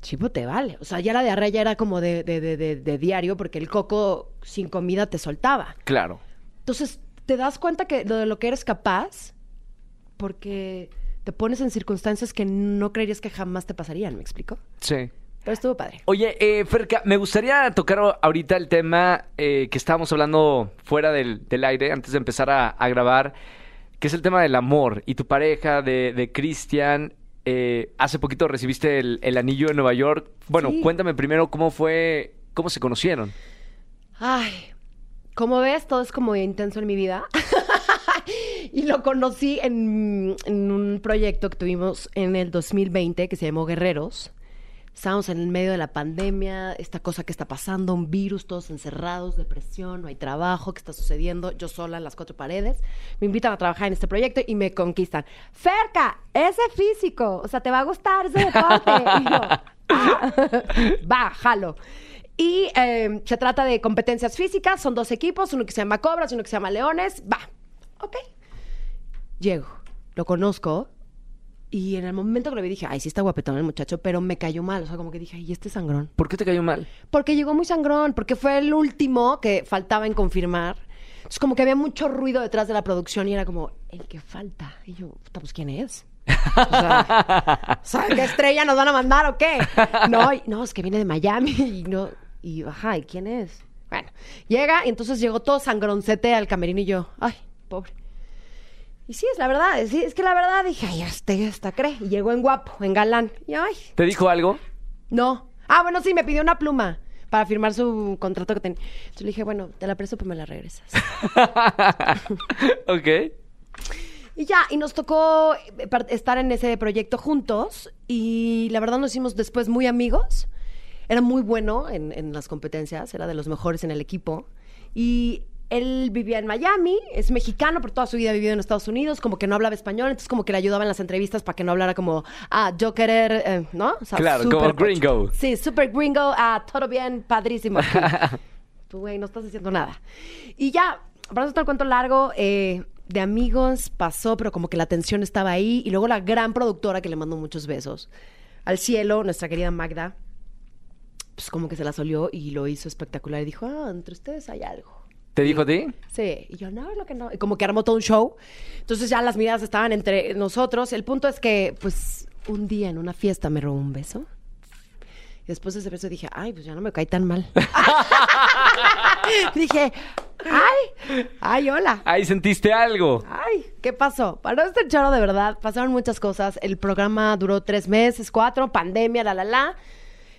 Chivo, te vale. O sea, ya la diarrea ya era como de, de, de, de- de diario porque el coco sin comida te soltaba. Claro. Entonces, te das cuenta que lo de lo que eres capaz porque te pones en circunstancias que no creerías que jamás te pasarían, ¿me explico? Sí. Pero estuvo padre. Oye, eh, Ferca, me gustaría tocar ahorita el tema eh, que estábamos hablando fuera del, del aire, antes de empezar a, a grabar, que es el tema del amor y tu pareja de, de Cristian. eh, hace poquito recibiste el, el anillo en Nueva York. Bueno, Sí. cuéntame primero cómo fue, cómo se conocieron. Ay, como ves, todo es como intenso en mi vida. y lo conocí en, en un proyecto que tuvimos en el 2020 que se llamó Guerreros. Estábamos en el medio de la pandemia, esta cosa que está pasando, un virus, todos encerrados, depresión, no hay trabajo, ¿qué está sucediendo? Yo sola en las cuatro paredes. Me invitan a trabajar en este proyecto y me conquistan. Ferca, ese físico, o sea, te va a gustar ese deporte. Y yo, "Ah, va, jalo. Y eh, se trata de competencias físicas, son dos equipos, uno que se llama Cobras uno que se llama Leones. Va, ok. Llego, lo conozco y en el momento que lo vi dije, ay, sí está guapetón el muchacho, pero me cayó mal. O sea, como que dije, ay, este sangrón. ¿Por qué te cayó mal? Porque llegó muy sangrón, porque fue el último que faltaba en confirmar. Entonces, como que había mucho ruido detrás de la producción y era como, el que falta. Y yo, puta, pues, ¿quién es? O sea, ¿qué estrella nos van a mandar o qué? No, y- no, es que viene de Miami y no, y ajá, ¿y quién es? Bueno, llega y entonces llegó todo sangroncete al camerino y yo, ay, pobre. Y sí, es la verdad, es, es que la verdad dije, ay, este, esta cree. Y llegó en guapo, en galán. Y ay, ¿Te dijo algo? no. Ah, bueno, sí, me pidió una pluma para firmar su contrato que tenía. Entonces le dije, bueno, te la presto, pero me la regresas. ok. Y ya, y nos tocó eh, estar en ese proyecto juntos y la verdad nos hicimos después muy amigos. Era muy bueno en, en las competencias, era de los mejores en el equipo. Y él vivía en Miami, es mexicano, pero toda su vida ha vivido en Estados Unidos, como que no hablaba español, entonces como que le ayudaba en las entrevistas para que no hablara como, ah, yo querer, eh, ¿no? O sea, Claro, súper como coach. gringo. Sí, súper gringo, ah, todo bien, padrísimo. pues, güey, no estás haciendo nada. Y ya, para no estar el cuento largo, eh, de amigos pasó, pero como que la tensión estaba ahí. Y luego la gran productora que le mandó muchos besos al cielo, nuestra querida Magda, pues como que se la solió y lo hizo espectacular. Y dijo, ah, entre ustedes hay algo. ¿Te dijo a ti? Sí, y yo, no, lo que no. Y como que armó todo un show. Entonces ya las miradas estaban entre nosotros. El punto es que, pues, un día en una fiesta me robó un beso. Y después de ese beso dije, ay, pues ya no me caí tan mal. dije, ay, ay, hola. Ahí sentiste algo. Ay, ¿qué pasó? Para este choro de verdad, pasaron muchas cosas. El programa duró tres meses, cuatro, pandemia, la, la, la.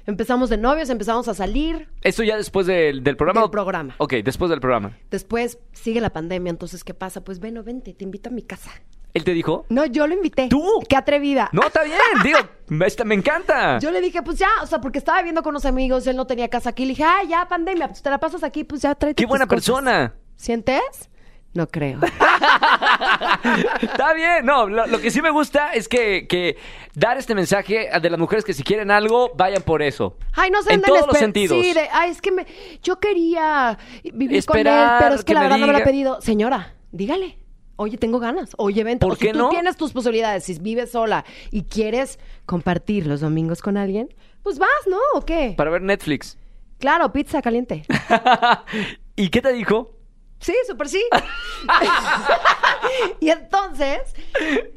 Empezamos de novios, empezamos a salir. ¿Eso ya después del, del programa? Del programa. Ok, después del programa. Después sigue la pandemia, entonces, ¿qué pasa? Pues ven, vente, te invito a mi casa. ¿Él te dijo? No, yo lo invité. ¿Tú? Qué atrevida. No, está bien, digo, me, está- me encanta. Yo le dije, pues ya, o sea, porque estaba viviendo con unos amigos, él no tenía casa aquí. Le dije, ah, ya, pandemia, pues te la pasas aquí, pues ya tráete ¡Qué tus buena cosas". persona! ¿Sientes? No creo. Está bien, no, lo, lo que sí me gusta es que, que dar este mensaje a de las mujeres que si quieren algo, vayan por eso. Ay, no sé, En todos los sentidos. Sí, de, ay, es que me, yo quería vivir con él, pero es que, que la verdad no me lo ha pedido. Señora, dígale. Oye, tengo ganas. Oye, vente. ¿Por O si qué tú no? tienes tus posibilidades, si vives sola y quieres compartir los domingos con alguien, pues vas, ¿no? ¿O qué? Para ver Netflix. Claro, pizza caliente. ¿Y qué te dijo? Sí, súper sí. y entonces,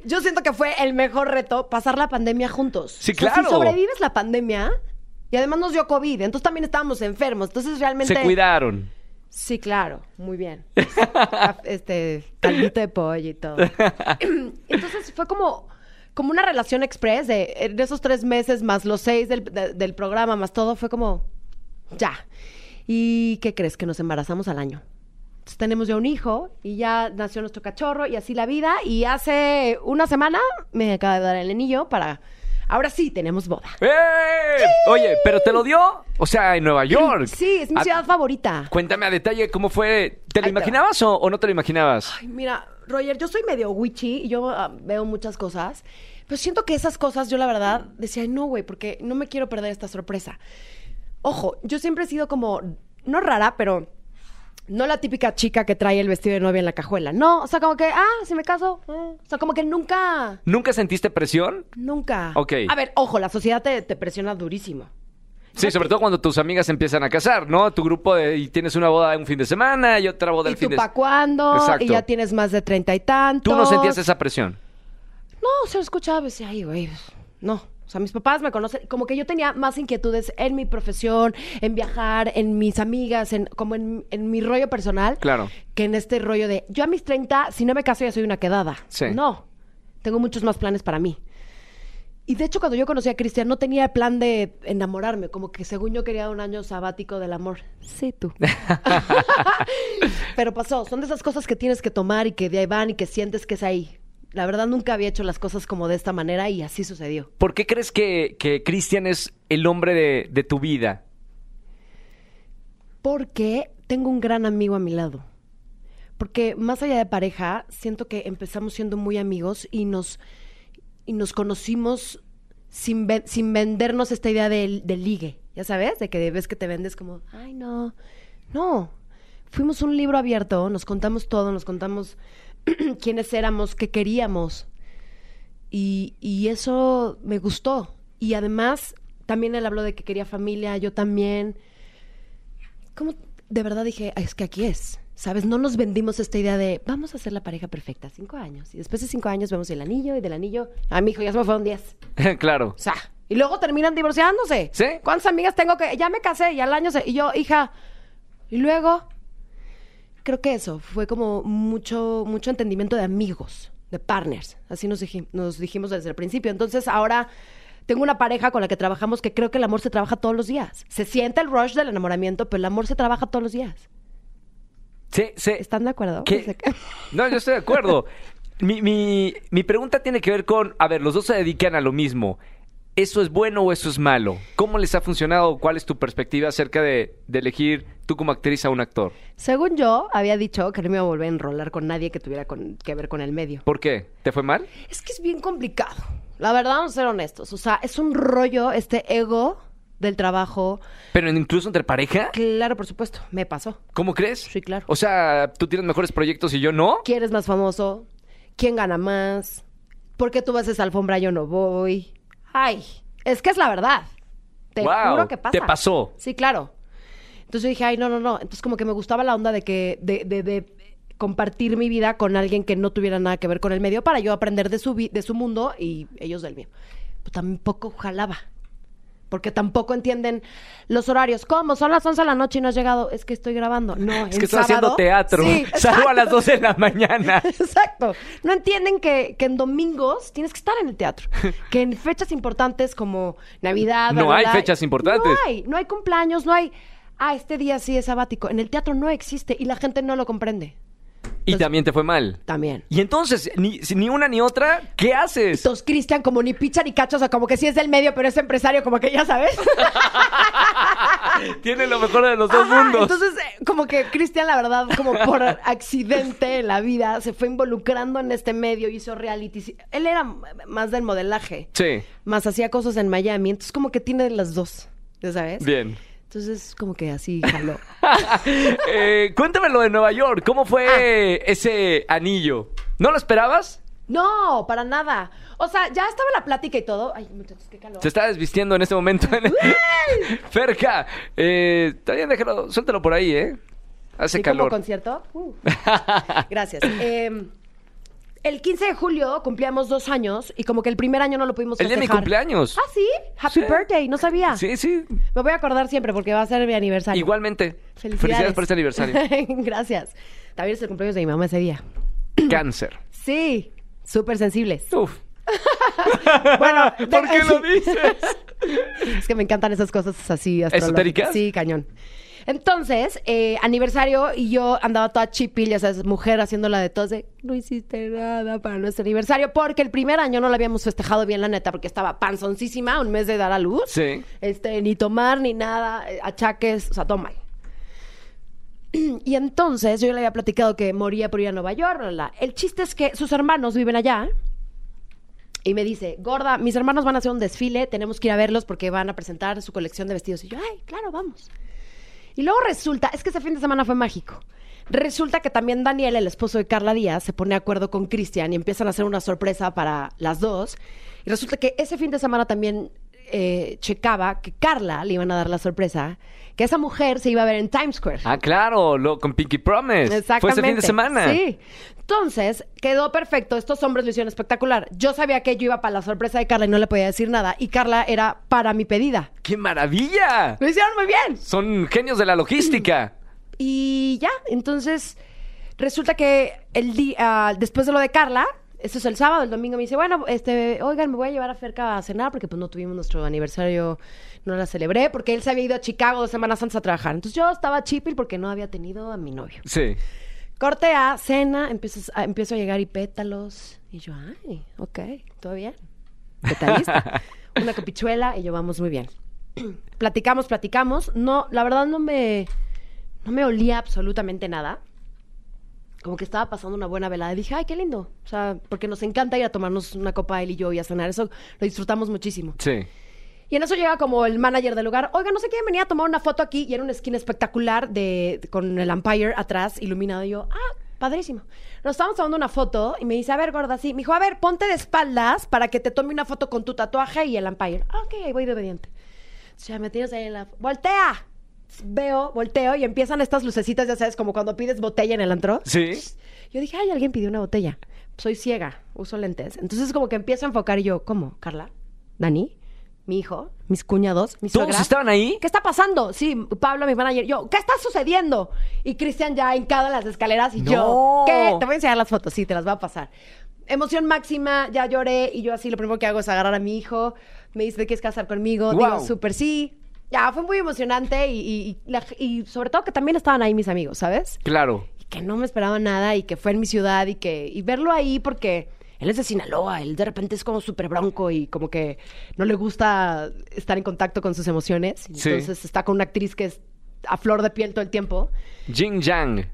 yo siento que fue el mejor reto pasar la pandemia juntos. Sí, O sea, claro. si sobrevives la pandemia, y además nos dio COVID, entonces también estábamos enfermos. Entonces realmente. Se cuidaron. Sí, claro, muy bien. este, caldito de pollo y todo. Entonces fue como, como una relación express de, esos tres meses más los seis del, de- del programa más todo, fue como, ya. ¿Y qué crees? Que nos embarazamos al año. Entonces, tenemos ya un hijo y ya nació nuestro cachorro y así la vida. Y hace una semana me acaba de dar el anillo para... Ahora sí, tenemos boda. ¡Eh! Oye, ¿pero te lo dio? O sea, en Nueva York. Sí, es mi Ah, ciudad favorita. Cuéntame a detalle cómo fue. ¿Te lo Ahí te va. imaginabas o, o no te lo imaginabas? Ay, mira, Roger, yo soy medio witchy y yo ah, veo muchas cosas, pero siento que esas cosas yo la verdad decía, "Ay, no, güey, porque no me quiero perder esta sorpresa. Ojo, yo siempre he sido como, no rara, pero no la típica chica que trae el vestido de novia en la cajuela. No, o sea, como que, ah, si me caso. eh. O sea, como que nunca, ¿Nunca sentiste presión? nunca. Ok. A ver, ojo, la sociedad te, te presiona durísimo. Sí, sobre todo cuando tus amigas se empiezan a casar, ¿no? Tu grupo de, y tienes una boda un fin de semana y otra boda ¿Y el fin tú de pa' cuándo? Exacto. Y ya tienes más de treinta y tantos. Tú no sentías esa presión. No, se lo escuchaba y decía, ay, güey, no. O sea, mis papás me conocen, como que yo tenía más inquietudes en mi profesión, en viajar, en mis amigas, en como en, en mi rollo personal. Claro. Que en este rollo de, yo a mis 30, si no me caso ya soy una quedada. Sí. No, tengo muchos más planes para mí. Y de hecho, cuando yo conocí a Cristian, no tenía el plan de enamorarme, como que según yo quería un año sabático del amor. Sí, tú. Pero pasó, son de esas cosas que tienes que tomar y que de ahí van y que sientes que es ahí. La verdad nunca había hecho las cosas como de esta manera y así sucedió. ¿Por qué crees que, que Cristian es el hombre de, de tu vida? Porque tengo un gran amigo a mi lado. Porque más allá de pareja, siento que empezamos siendo muy amigos y nos, y nos conocimos sin, ve- sin vendernos esta idea del, del ligue. Ya sabes, de que ves que te vendes como, ay, no. No. Fuimos un libro abierto, nos contamos todo, nos contamos quiénes éramos, qué queríamos. Y, y eso me gustó. Y además, también él habló de que quería familia, yo también como de verdad dije, "Ay, es que aquí es. ¿Sabes? No nos vendimos esta idea de vamos a ser la pareja perfecta, cinco años. Y después de cinco años vemos el anillo y del anillo. Ah, mi hijo, ya se me fueron diez. claro. O sea, y luego terminan divorciándose. Sí. ¿Cuántas amigas tengo que ya me casé y al año se... Y yo, hija, y luego creo que eso fue como mucho mucho entendimiento de amigos, de partners. Así nos, diji- nos dijimos desde el principio. Entonces, ahora tengo una pareja con la que trabajamos que creo que el amor se trabaja todos los días. Se siente el rush del enamoramiento, pero el amor se trabaja todos los días. Sí, sí. ¿Están de acuerdo? Qué. No, yo estoy de acuerdo. Mi, mi, mi pregunta tiene que ver con, a ver, los dos se dedican a lo mismo. ¿Eso es bueno o eso es malo? ¿Cómo les ha funcionado? ¿Cuál es tu perspectiva acerca de, de elegir tú como actriz a un actor? Según yo, había dicho que no me iba a volver a enrolar con nadie que tuviera con- que ver con el medio. ¿Por qué? ¿Te fue mal? Es que es bien complicado. La verdad, vamos a ser honestos. O sea, es un rollo este ego del trabajo. ¿Pero incluso entre pareja? Claro, por supuesto, me pasó. ¿Cómo crees? Sí, claro. O sea, tú tienes mejores proyectos y yo no. ¿Quién es más famoso? ¿Quién gana más? ¿Por qué tú vas a esa alfombra y yo no voy? Ay, es que es la verdad. Te Guau, juro que pasa. ¿te pasó? Sí, claro. Entonces yo dije, ay, no, no, no. Entonces como que me gustaba la onda de que, de, de, de compartir mi vida con alguien que no tuviera nada que ver con el medio para yo aprender de su, vi- de su mundo y ellos del mío. Pero tampoco jalaba. Porque tampoco entienden los horarios. ¿Cómo? Son las 11 de la noche y no has llegado. Es que estoy grabando. No, Es que estoy haciendo teatro. Sí, Salgo a las exacto. 12 de la mañana. Exacto. No entienden que, que en domingos tienes que estar en el teatro. Que en fechas importantes como Navidad. No hay fechas importantes. No hay. No hay cumpleaños, no hay. Ah, este día sí es sabático. En el teatro no existe y la gente no lo comprende. Y también te fue mal. También. Y entonces, ni, ni una ni otra, ¿qué haces? Entonces, Cristian, como ni pizza ni cacho, o sea, como que sí es del medio, pero es empresario, como que ya sabes. Tiene lo mejor de los dos Ajá, mundos. Entonces, eh, como que Cristian, la verdad, como por accidente en la vida, se fue involucrando en este medio, hizo reality. Él era más del modelaje. Sí, Más hacía cosas en Miami. Entonces, como que tiene las dos, ¿ya sabes? bien. Entonces, como que así jaló. Eh, cuéntame lo de Nueva York. ¿Cómo fue Ah. ese anillo? ¿No lo esperabas? No, para nada. O sea, ya estaba la plática y todo. Ay, muchachos, qué calor. Se está desvistiendo en este momento. Ferca, eh, bien, déjalo, suéltalo por ahí, ¿eh? Hace ¿Sí, como calor. concierto? Uh. Gracias. Eh, el 15 de julio cumplíamos dos años y como que el primer año no lo pudimos El día de mi cumpleaños. Ah, ¿sí? Happy Sí. birthday. No sabía. Sí, sí. Me voy a acordar siempre porque va a ser mi aniversario. Igualmente. Felicidades. por este aniversario. Gracias. También es el cumpleaños de mi mamá ese día. Cáncer. Sí, súper sensibles. Uf. Bueno, ¿Por qué lo dices? Es que me encantan esas cosas así astrológicas. ¿Esotéricas? Sí, cañón. Entonces, eh, aniversario y yo andaba toda chipil, ya sabes, mujer haciéndola de tos de no hiciste nada para nuestro aniversario porque el primer año no lo habíamos festejado bien, la neta, porque estaba panzoncísima, un mes de dar a luz. Sí. Este, ni tomar ni nada, eh, achaques, o sea, todo mal. Y entonces yo le había platicado que moría por ir a Nueva York, bla, bla. El chiste es que sus hermanos viven allá. Y me dice, gorda, mis hermanos van a hacer un desfile, tenemos que ir a verlos porque van a presentar su colección de vestidos. Y yo, ay, claro, vamos. Y luego resulta, es que ese fin de semana fue mágico. Resulta que también Daniel, el esposo de Carla Díaz, se pone de acuerdo con Cristian y empiezan a hacer una sorpresa para las dos. Y resulta que ese fin de semana también eh, checaba que Carla le iban a dar la sorpresa, que esa mujer se iba a ver en Times Square. Ah, claro, lo, con Pinky Promise. Exactamente. Fue ese fin de semana. Sí. Entonces, quedó perfecto. Estos hombres lo hicieron espectacular. Yo sabía que yo iba para la sorpresa de Carla y no le podía decir nada. Y Carla era para mi pedida. ¡Qué maravilla! Lo hicieron muy bien. Son genios de la logística. Y ya, entonces resulta que el día después de lo de Carla, eso es el sábado, el domingo me dice, bueno, este, oigan, me voy a llevar a Ferca a cenar porque pues no tuvimos nuestro aniversario, no la celebré, porque él se había ido a Chicago dos semanas antes a trabajar. Entonces yo estaba chipil porque no había tenido a mi novio. Sí. Corte a cena, empiezo a, empiezo a llegar y pétalos. Y yo, ay, ok, todo bien. Petalista. Una copichuela y yo vamos muy bien. platicamos, platicamos. No, la verdad no me, no me olía absolutamente nada. Como que estaba pasando una buena velada. Y dije, ay, qué lindo. O sea, porque nos encanta ir a tomarnos una copa él y yo y a cenar. Eso lo disfrutamos muchísimo. Sí. Y en eso llega como el manager del lugar, oiga, no sé quién venía a tomar una foto aquí y era una esquina espectacular de, con el Empire atrás iluminado. Y yo, ah, padrísimo. Nos estábamos tomando una foto y me dice, a ver, gorda, sí. Me dijo, a ver, ponte de espaldas para que te tome una foto con tu tatuaje y el Empire. Ah, ok, ahí voy de obediente. O sea, me tienes ahí en la... ¡Voltea! Veo, volteo y empiezan estas lucecitas, ya sabes, como cuando pides botella en el antro. Sí. Yo dije, ay, alguien pidió una botella. Soy ciega, uso lentes. Entonces como que empiezo a enfocar y yo, ¿cómo? ¿Carla? ¿Dani? ¿Mi hijo? ¿Mis cuñados? ¿Mi ¿Todos suegra? estaban ahí? ¿Qué está pasando? Sí, Pablo, mi manager. Yo, ¿qué está sucediendo? Y Cristian ya hincado en las escaleras y No. yo, ¿qué? Te voy a enseñar las fotos, sí, te las voy a pasar. Emoción máxima, ya lloré y yo así lo primero que hago es agarrar a mi hijo. Me dice, ¿te quieres casar conmigo? Wow. Digo, súper sí. Ya, fue muy emocionante y, y- y la- y sobre todo que también estaban ahí mis amigos, ¿sabes? Claro. y que no me esperaba nada y que fue en mi ciudad y que y verlo ahí porque él es de Sinaloa, él de repente es como súper bronco y como que no le gusta estar en contacto con sus emociones. Sí. Entonces está con una actriz que es a flor de piel todo el tiempo, Jing Yang.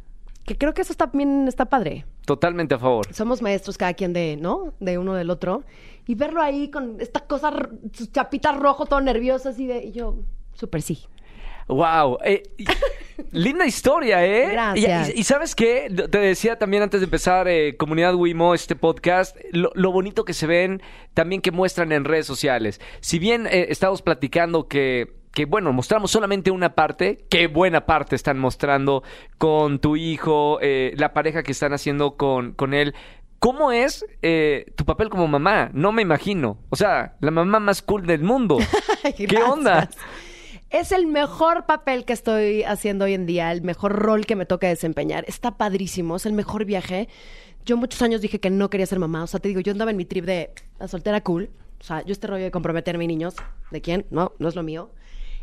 que creo que eso también está padre. Totalmente a favor. Somos maestros cada quien de, ¿no? De uno del otro. Y verlo ahí con esta cosa, sus chapitas rojo, todo nervioso, así de... Y yo, súper sí. Wow. eh, linda historia, ¿eh? Gracias. Y, sabes qué? Te decía también antes de empezar eh, Comunidad Wimo, este podcast, lo, lo bonito que se ven, también que muestran en redes sociales. Si bien eh, estamos platicando que, que, bueno, mostramos solamente una parte, qué buena parte están mostrando con tu hijo, eh, la pareja que están haciendo con, con él. ¿Cómo es eh, tu papel como mamá? No me imagino. O sea, la mamá más cool del mundo. ¿Qué onda? Es el mejor papel que estoy haciendo hoy en día, el mejor rol que me toca desempeñar. Está padrísimo, es el mejor viaje. Yo muchos años dije que no quería ser mamá. O sea, te digo, yo andaba en mi trip de la soltera cool. O sea, yo este rollo de comprometerme niños. ¿De quién? No, no es lo mío.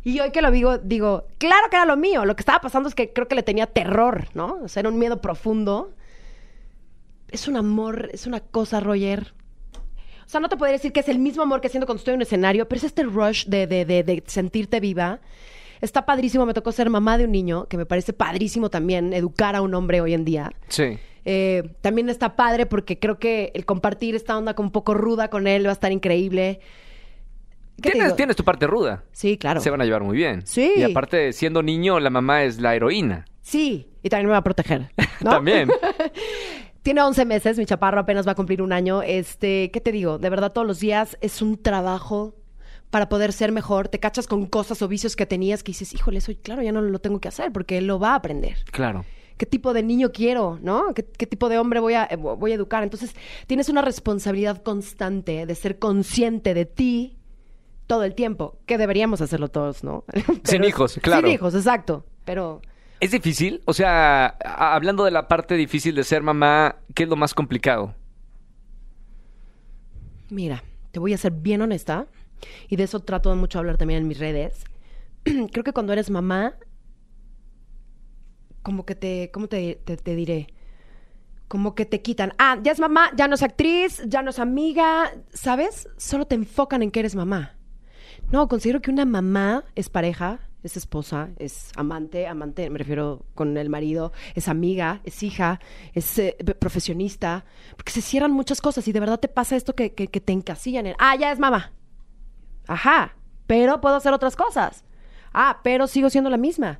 Y hoy que lo digo, digo, claro que era lo mío. Lo que estaba pasando es que creo que le tenía terror, ¿no? O sea, era un miedo profundo. Es un amor, es una cosa, Roger. O sea, no te podría decir que es el mismo amor que siento cuando estoy en un escenario, pero es este rush de, de, de, de sentirte viva. Está padrísimo, me tocó ser mamá de un niño, que me parece padrísimo también educar a un hombre hoy en día. Sí. Eh, también está padre porque creo que el compartir esta onda como un poco ruda con él va a estar increíble. ¿Qué te Tienes, tienes tu parte ruda. Sí, claro. Se van a llevar muy bien. Sí. Y aparte, siendo niño, la mamá es la heroína. Sí, y también me va a proteger. ¿no? También. Tiene 11 meses, mi chaparro apenas va a cumplir un año. Este, ¿qué te digo? De verdad, todos los días es un trabajo para poder ser mejor. Te cachas con cosas o vicios que tenías que dices, híjole, eso claro, ya no lo tengo que hacer porque él lo va a aprender. Claro. ¿Qué tipo de niño quiero, no? ¿Qué, qué tipo de hombre voy a, eh, voy a educar? Entonces, tienes una responsabilidad constante de ser consciente de ti todo el tiempo, que deberíamos hacerlo todos, ¿no? Sin hijos, claro. Sin hijos, exacto. Pero ¿Es difícil? O sea, hablando de la parte difícil de ser mamá, ¿qué es lo más complicado? Mira, te voy a ser bien honesta y de eso trato de mucho hablar también en mis redes. Creo que cuando eres mamá, como que te, ¿cómo te, te- te diré? Como que te quitan, ah, ya es mamá, ya no es actriz, ya no es amiga, ¿sabes? Solo te enfocan en que eres mamá. No, considero que una mamá es pareja, es esposa, es amante, amante, me refiero con el marido, es amiga, es hija, es eh, profesionista, porque se cierran muchas cosas y de verdad te pasa esto que, que- que te encasillan en, ah, ya es mamá. Ajá, pero puedo hacer otras cosas. Ah, pero sigo siendo la misma.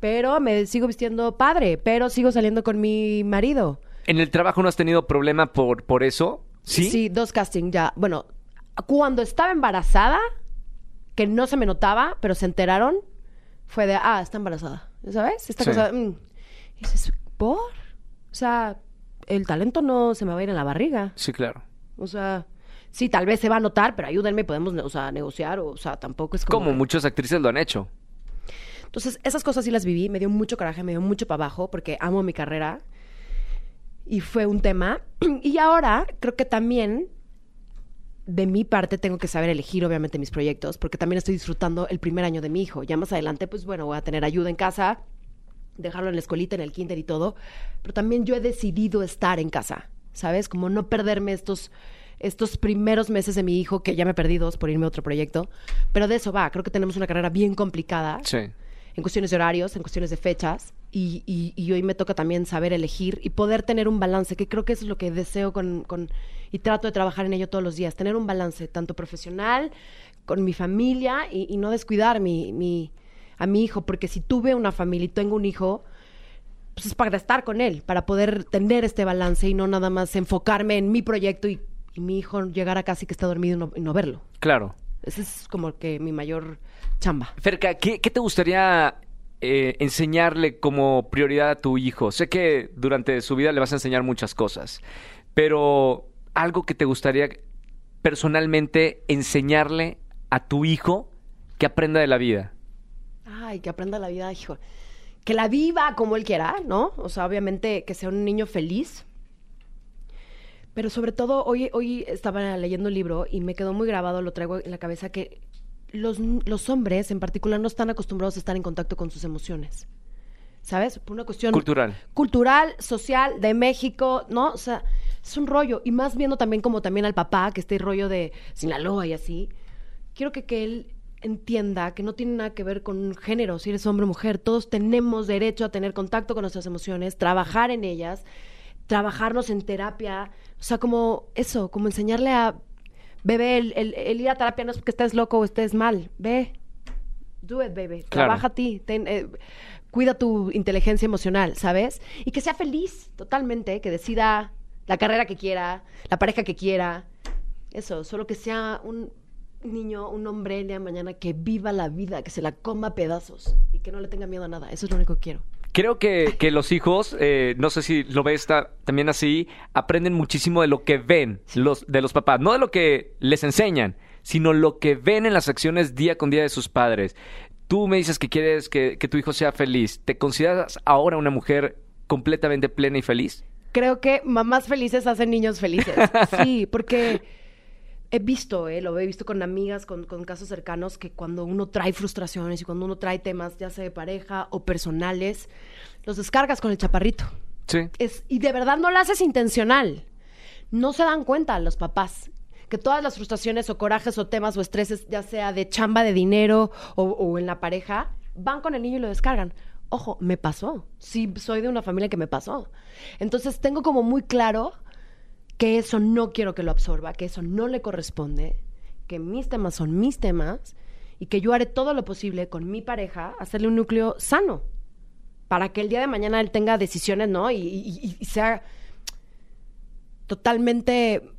Pero me sigo vistiendo padre, pero sigo saliendo con mi marido. ¿En el trabajo no has tenido problema por, por eso? ¿Sí? Sí, dos casting ya. Bueno, cuando estaba embarazada, que no se me notaba, pero se enteraron, fue de, ah, está embarazada. ¿Sabes? Esta Sí. cosa. mm. Y dices, ¿por? O sea, el talento no se me va a ir en la barriga. Sí, claro. O sea, sí, tal vez se va a notar, pero ayúdenme, podemos o sea, negociar. O, sea, tampoco es como. Como muchas actrices lo han hecho. Entonces, esas cosas sí las viví, me dio mucho coraje, me dio mucho para abajo, porque amo mi carrera. Y fue un tema. Y ahora creo que también, de mi parte, tengo que saber elegir, obviamente, mis proyectos, porque también estoy disfrutando el primer año de mi hijo. Ya más adelante, pues bueno, voy a tener ayuda en casa, dejarlo en la escuelita, en el kinder y todo. Pero también yo he decidido estar en casa, ¿sabes? Como no perderme estos estos primeros meses de mi hijo, que ya me perdí dos por irme a otro proyecto, pero de eso va, creo que tenemos una carrera bien complicada Sí. en cuestiones de horarios, en cuestiones de fechas, y, y- y hoy me toca también saber elegir y poder tener un balance, que creo que eso es lo que deseo con, con- y trato de trabajar en ello todos los días, tener un balance tanto profesional, con mi familia, y, y no descuidar mi, mi- a mi hijo, porque si tuve una familia y tengo un hijo, pues es para estar con él, para poder tener este balance y no nada más enfocarme en mi proyecto y, y mi hijo llegar a casi que está dormido y no, y no verlo. Claro. Ese es como que mi mayor chamba. Ferca, ¿qué, qué te gustaría eh, enseñarle como prioridad a tu hijo? Sé que durante su vida le vas a enseñar muchas cosas, pero algo que te gustaría personalmente enseñarle a tu hijo que aprenda de la vida. Ay, que aprenda la vida, hijo. Que la viva como él quiera, ¿no? O sea, obviamente que sea un niño feliz. Pero sobre todo, hoy, hoy estaba leyendo un libro y me quedó muy grabado, lo traigo en la cabeza, que los, los hombres en particular no están acostumbrados a estar en contacto con sus emociones. ¿Sabes? Por una cuestión Cultural. cultural, social, de México, ¿no? O sea, es un rollo. Y más viendo también como también al papá, que este rollo de Sinaloa y así. Quiero que, que él entienda que no tiene nada que ver con género, si eres hombre o mujer. Todos tenemos derecho a tener contacto con nuestras emociones, trabajar en ellas, trabajarnos en terapia. O sea, como eso, como enseñarle a bebé, el, el- el ir a terapia no es porque estés loco o estés mal. Ve, do it, baby. Claro. Trabaja a ti. ten, eh, cuida tu inteligencia emocional, ¿sabes? Y que sea feliz totalmente, que decida la carrera que quiera, la pareja que quiera. Eso, solo que sea un niño, un hombre el día de mañana que viva la vida, que se la coma a pedazos y que no le tenga miedo a nada. Eso es lo único que quiero. Creo que, que los hijos, eh, no sé si lo ves ta- también así, aprenden muchísimo de lo que ven los, de los papás, no de lo que les enseñan, sino lo que ven en las acciones día con día de sus padres. Tú me dices que quieres que, que tu hijo sea feliz. ¿Te consideras ahora una mujer completamente plena y feliz? Creo que mamás felices hacen niños felices. Sí, porque he visto, eh, lo he visto con amigas, con, con casos cercanos, que cuando uno trae frustraciones y cuando uno trae temas, ya sea de pareja o personales, los descargas con el chaparrito. Sí. Es, y de verdad no lo haces intencional. No se dan cuenta los papás que todas las frustraciones o corajes o temas o estreses, ya sea de chamba de dinero o, o en la pareja, van con el niño y lo descargan. Ojo, me pasó. Sí, soy de una familia que me pasó. Entonces tengo como muy claro que eso no quiero que lo absorba, que eso no le corresponde, que mis temas son mis temas y que yo haré todo lo posible con mi pareja, hacerle un núcleo sano para que el día de mañana él tenga decisiones, ¿no? Y, y- y sea totalmente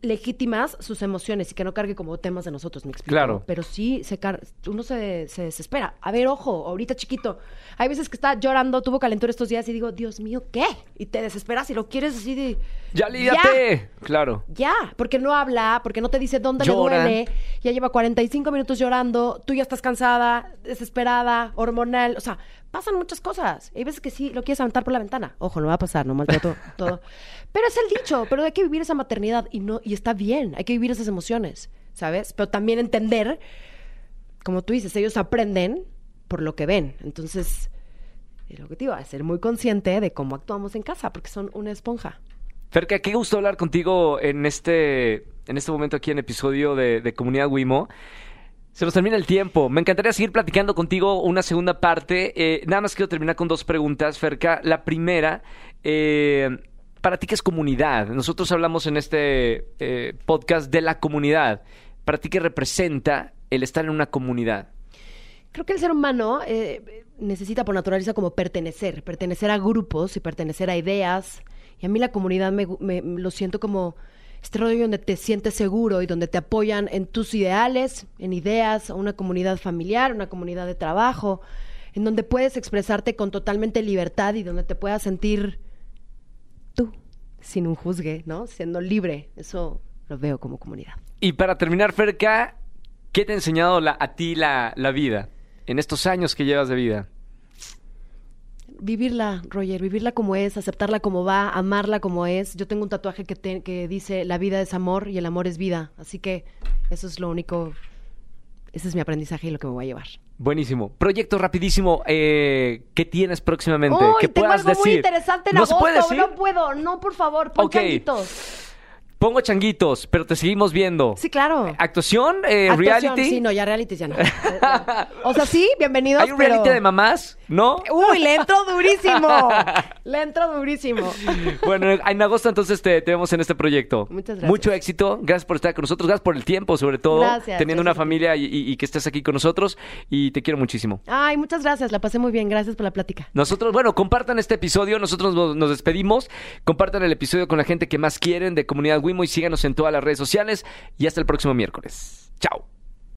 legítimas sus emociones y que no cargue como temas de nosotros, me explico. Claro. Pero sí, se car- uno se, se desespera. A ver, ojo, ahorita chiquito. Hay veces que está llorando, tuvo calentura estos días y digo, Dios mío, ¿qué? Y te desesperas y lo quieres así de... ¡Ya lídate! Claro. Ya, porque no habla, porque no te dice dónde Llora. le duele, ya lleva 45 minutos llorando, tú ya estás cansada, desesperada, hormonal, o sea, pasan muchas cosas. Hay veces que sí, lo quieres aventar por la ventana. Ojo, no va a pasar, no maltrato todo. Pero es el dicho, pero hay que vivir esa maternidad y no y está bien, hay que vivir esas emociones, ¿sabes? Pero también entender, como tú dices, ellos aprenden por lo que ven. Entonces, el objetivo es ser muy consciente de cómo actuamos en casa, porque son una esponja. Ferca, qué gusto hablar contigo en este, en este momento aquí en episodio de, Comunidad Wimo. Se nos termina el tiempo. Me encantaría seguir platicando contigo una segunda parte. Eh, nada más quiero terminar con dos preguntas, Ferca. La primera, eh, ¿para ti qué es comunidad? Nosotros hablamos en este eh, podcast de la comunidad. ¿Para ti qué representa el estar en una comunidad? Creo que el ser humano eh, necesita por naturaleza como pertenecer, pertenecer a grupos y pertenecer a ideas. Y a mí la comunidad me, me- lo siento como este rollo donde te sientes seguro y donde te apoyan en tus ideales, en ideas, una comunidad familiar, una comunidad de trabajo, en donde puedes expresarte con totalmente libertad y donde te puedas sentir tú, sin un juzgue, ¿no? Siendo libre. Eso lo veo como comunidad. Y para terminar, Ferca, ¿qué te ha enseñado la- a ti la, la vida en estos años que llevas de vida? Vivirla, Roger, vivirla como es, aceptarla como va, amarla como es. Yo tengo un tatuaje que, te- que dice, la vida es amor y el amor es vida. Así que eso es lo único, ese es mi aprendizaje y lo que me voy a llevar. Buenísimo. Proyecto rapidísimo. Eh, ¿Qué tienes próximamente? Uy, ¿Qué tengo puedas algo muy decir? interesante en ¿No se agosto, puede decir? no puedo, no, por favor, pon Ok. changuitos. Pongo changuitos, pero te seguimos viendo. Sí, claro. ¿Actuación? Eh, Actuación, ¿Reality? Sí, no, ya reality ya no. Ya. O sea, sí, bienvenidos, ¿Hay un pero- reality de mamás? ¿No? Uy, le entro durísimo. le entro durísimo. Bueno, en agosto entonces te, te vemos en este proyecto. Muchas gracias. Mucho éxito. Gracias por estar con nosotros. Gracias por el tiempo, sobre todo. Gracias, Teniendo gracias una familia y, y- y que estés aquí con nosotros. Y te quiero muchísimo. Ay, muchas gracias, la pasé muy bien. Gracias por la plática. Nosotros, bueno, compartan este episodio. Nosotros nos, nos despedimos. Compartan el episodio con la gente que más quieren de Comunidad Wimo y síganos en todas las redes sociales. Y hasta el próximo miércoles. Chao.